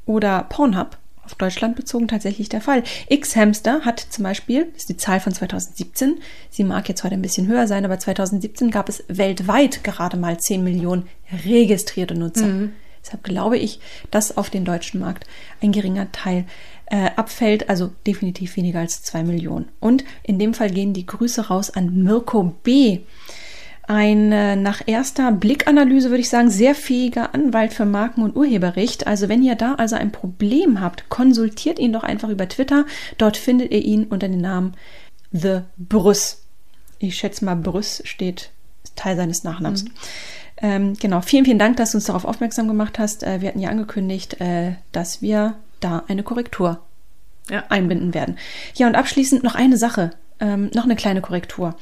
oder Pornhub, auf Deutschland bezogen tatsächlich der Fall. X-Hamster hat zum Beispiel, das ist die Zahl von 2017, sie mag jetzt heute ein bisschen höher sein, aber 2017 gab es weltweit gerade mal 10 Millionen registrierte Nutzer. Deshalb glaube ich, dass auf den deutschen Markt ein geringer Teil äh, abfällt, also definitiv weniger als 2 Millionen. Und in dem Fall gehen die Grüße raus an Mirko B., ein äh, nach erster Blickanalyse würde ich sagen sehr fähiger Anwalt für Marken- und Urheberrecht. Also wenn ihr da also ein Problem habt, konsultiert ihn doch einfach über Twitter. Dort findet ihr ihn unter dem Namen The Brüss. Ich schätze mal, Brüss steht Teil seines Nachnamens. Ähm, genau, vielen, vielen Dank, dass du uns darauf aufmerksam gemacht hast. Äh, wir hatten ja angekündigt, äh, dass wir da eine Korrektur Ja. einbinden werden. Ja, und abschließend noch eine Sache. Ähm, noch eine kleine Korrektur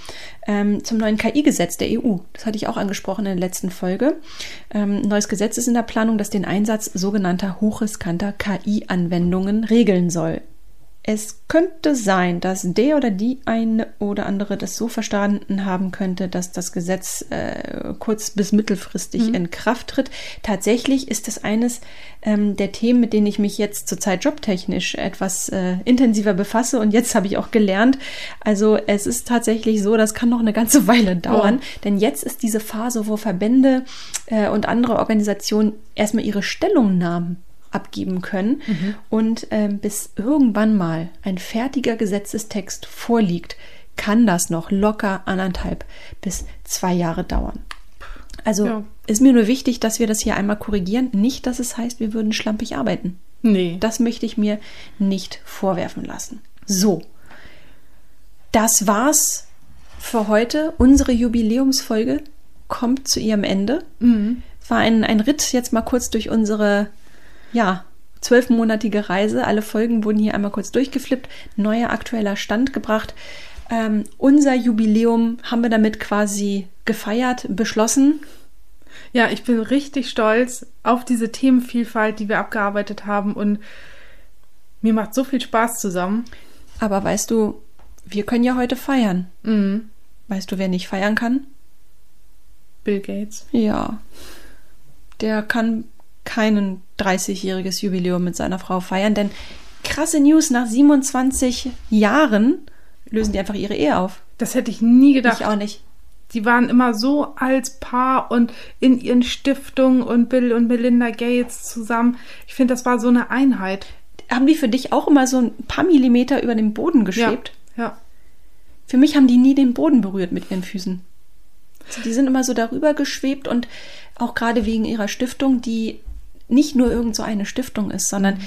ähm, zum neuen KI-Gesetz der EU. Das hatte ich auch angesprochen in der letzten Folge. Ähm, neues Gesetz ist in der Planung, das den Einsatz sogenannter hochriskanter KI-Anwendungen regeln soll. Es könnte sein, dass der oder die eine oder andere das so verstanden haben könnte, dass das Gesetz äh, kurz bis mittelfristig mhm. in Kraft tritt. Tatsächlich ist das eines ähm, der Themen, mit denen ich mich jetzt zurzeit jobtechnisch etwas äh, intensiver befasse. Und jetzt habe ich auch gelernt, also es ist tatsächlich so, das kann noch eine ganze Weile dauern. Oh. Denn jetzt ist diese Phase, wo Verbände äh, und andere Organisationen erstmal ihre Stellungnahmen abgeben können. Mhm. Und ähm, bis irgendwann mal ein fertiger Gesetzestext vorliegt, kann das noch locker anderthalb bis zwei Jahre dauern. Also ja. ist mir nur wichtig, dass wir das hier einmal korrigieren. Nicht, dass es heißt, wir würden schlampig arbeiten. Nee. Das möchte ich mir nicht vorwerfen lassen. So. Das war's für heute. Unsere Jubiläumsfolge kommt zu ihrem Ende. Mhm. War ein, ein Ritt jetzt mal kurz durch unsere ja, zwölfmonatige Reise. Alle Folgen wurden hier einmal kurz durchgeflippt, neuer aktueller Stand gebracht. Ähm, unser Jubiläum haben wir damit quasi gefeiert, beschlossen. Ja, ich bin richtig stolz auf diese Themenvielfalt, die wir abgearbeitet haben und mir macht so viel Spaß zusammen. Aber weißt du, wir können ja heute feiern. Mhm. Weißt du, wer nicht feiern kann? Bill Gates. Ja. Der kann keinen 30-jähriges Jubiläum mit seiner Frau feiern, denn krasse News, nach 27 Jahren lösen die einfach ihre Ehe auf. Das hätte ich nie gedacht. Ich auch nicht. Die waren immer so als Paar und in ihren Stiftungen und Bill und Melinda Gates zusammen. Ich finde, das war so eine Einheit. Haben die für dich auch immer so ein paar Millimeter über dem Boden geschwebt? Ja. ja. Für mich haben die nie den Boden berührt mit ihren Füßen. Also die sind immer so darüber geschwebt und auch gerade wegen ihrer Stiftung, die nicht nur irgend so eine Stiftung ist, sondern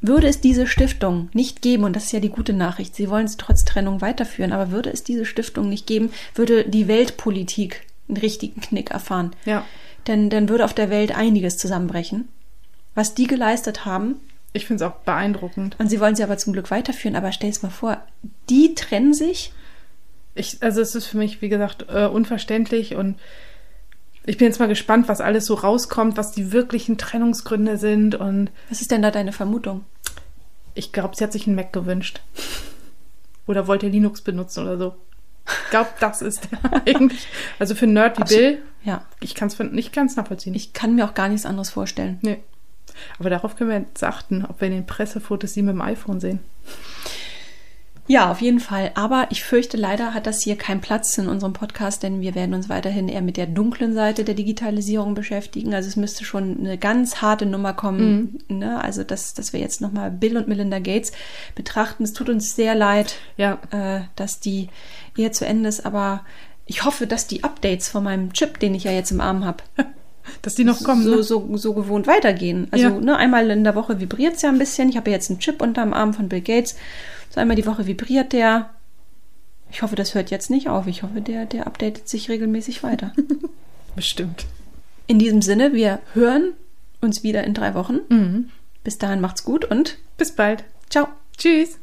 würde es diese Stiftung nicht geben, und das ist ja die gute Nachricht, sie wollen es trotz Trennung weiterführen, aber würde es diese Stiftung nicht geben, würde die Weltpolitik einen richtigen Knick erfahren. Ja. Denn dann würde auf der Welt einiges zusammenbrechen. Was die geleistet haben. Ich finde es auch beeindruckend. Und sie wollen sie aber zum Glück weiterführen. Aber stell es mal vor, die trennen sich. Ich, also es ist für mich, wie gesagt, äh, unverständlich und ich bin jetzt mal gespannt, was alles so rauskommt, was die wirklichen Trennungsgründe sind und. Was ist denn da deine Vermutung? Ich glaube, sie hat sich einen Mac gewünscht. Oder wollte Linux benutzen oder so. Ich glaube, das ist eigentlich. Also für einen Nerd wie Bill, ja. ich kann es nicht ganz nachvollziehen. Ich kann mir auch gar nichts anderes vorstellen. Nee. Aber darauf können wir jetzt achten, ob wir in den Pressefotos sie mit dem iPhone sehen. Ja, auf jeden Fall. Aber ich fürchte, leider hat das hier keinen Platz in unserem Podcast, denn wir werden uns weiterhin eher mit der dunklen Seite der Digitalisierung beschäftigen. Also es müsste schon eine ganz harte Nummer kommen. Mhm. Ne? Also dass, dass wir jetzt nochmal Bill und Melinda Gates betrachten. Es tut uns sehr leid, ja. äh, dass die Ehe zu Ende ist. Aber ich hoffe, dass die Updates von meinem Chip, den ich ja jetzt im Arm habe, dass die noch kommen. So, ne? so, so gewohnt weitergehen. Also ja. ne, einmal in der Woche vibriert es ja ein bisschen. Ich habe ja jetzt einen Chip unterm Arm von Bill Gates. So einmal die Woche vibriert der. Ich hoffe, das hört jetzt nicht auf. Ich hoffe, der, der updatet sich regelmäßig weiter. Bestimmt. In diesem Sinne, wir hören uns wieder in drei Wochen. Mhm. Bis dahin macht's gut und bis bald. Ciao. Tschüss.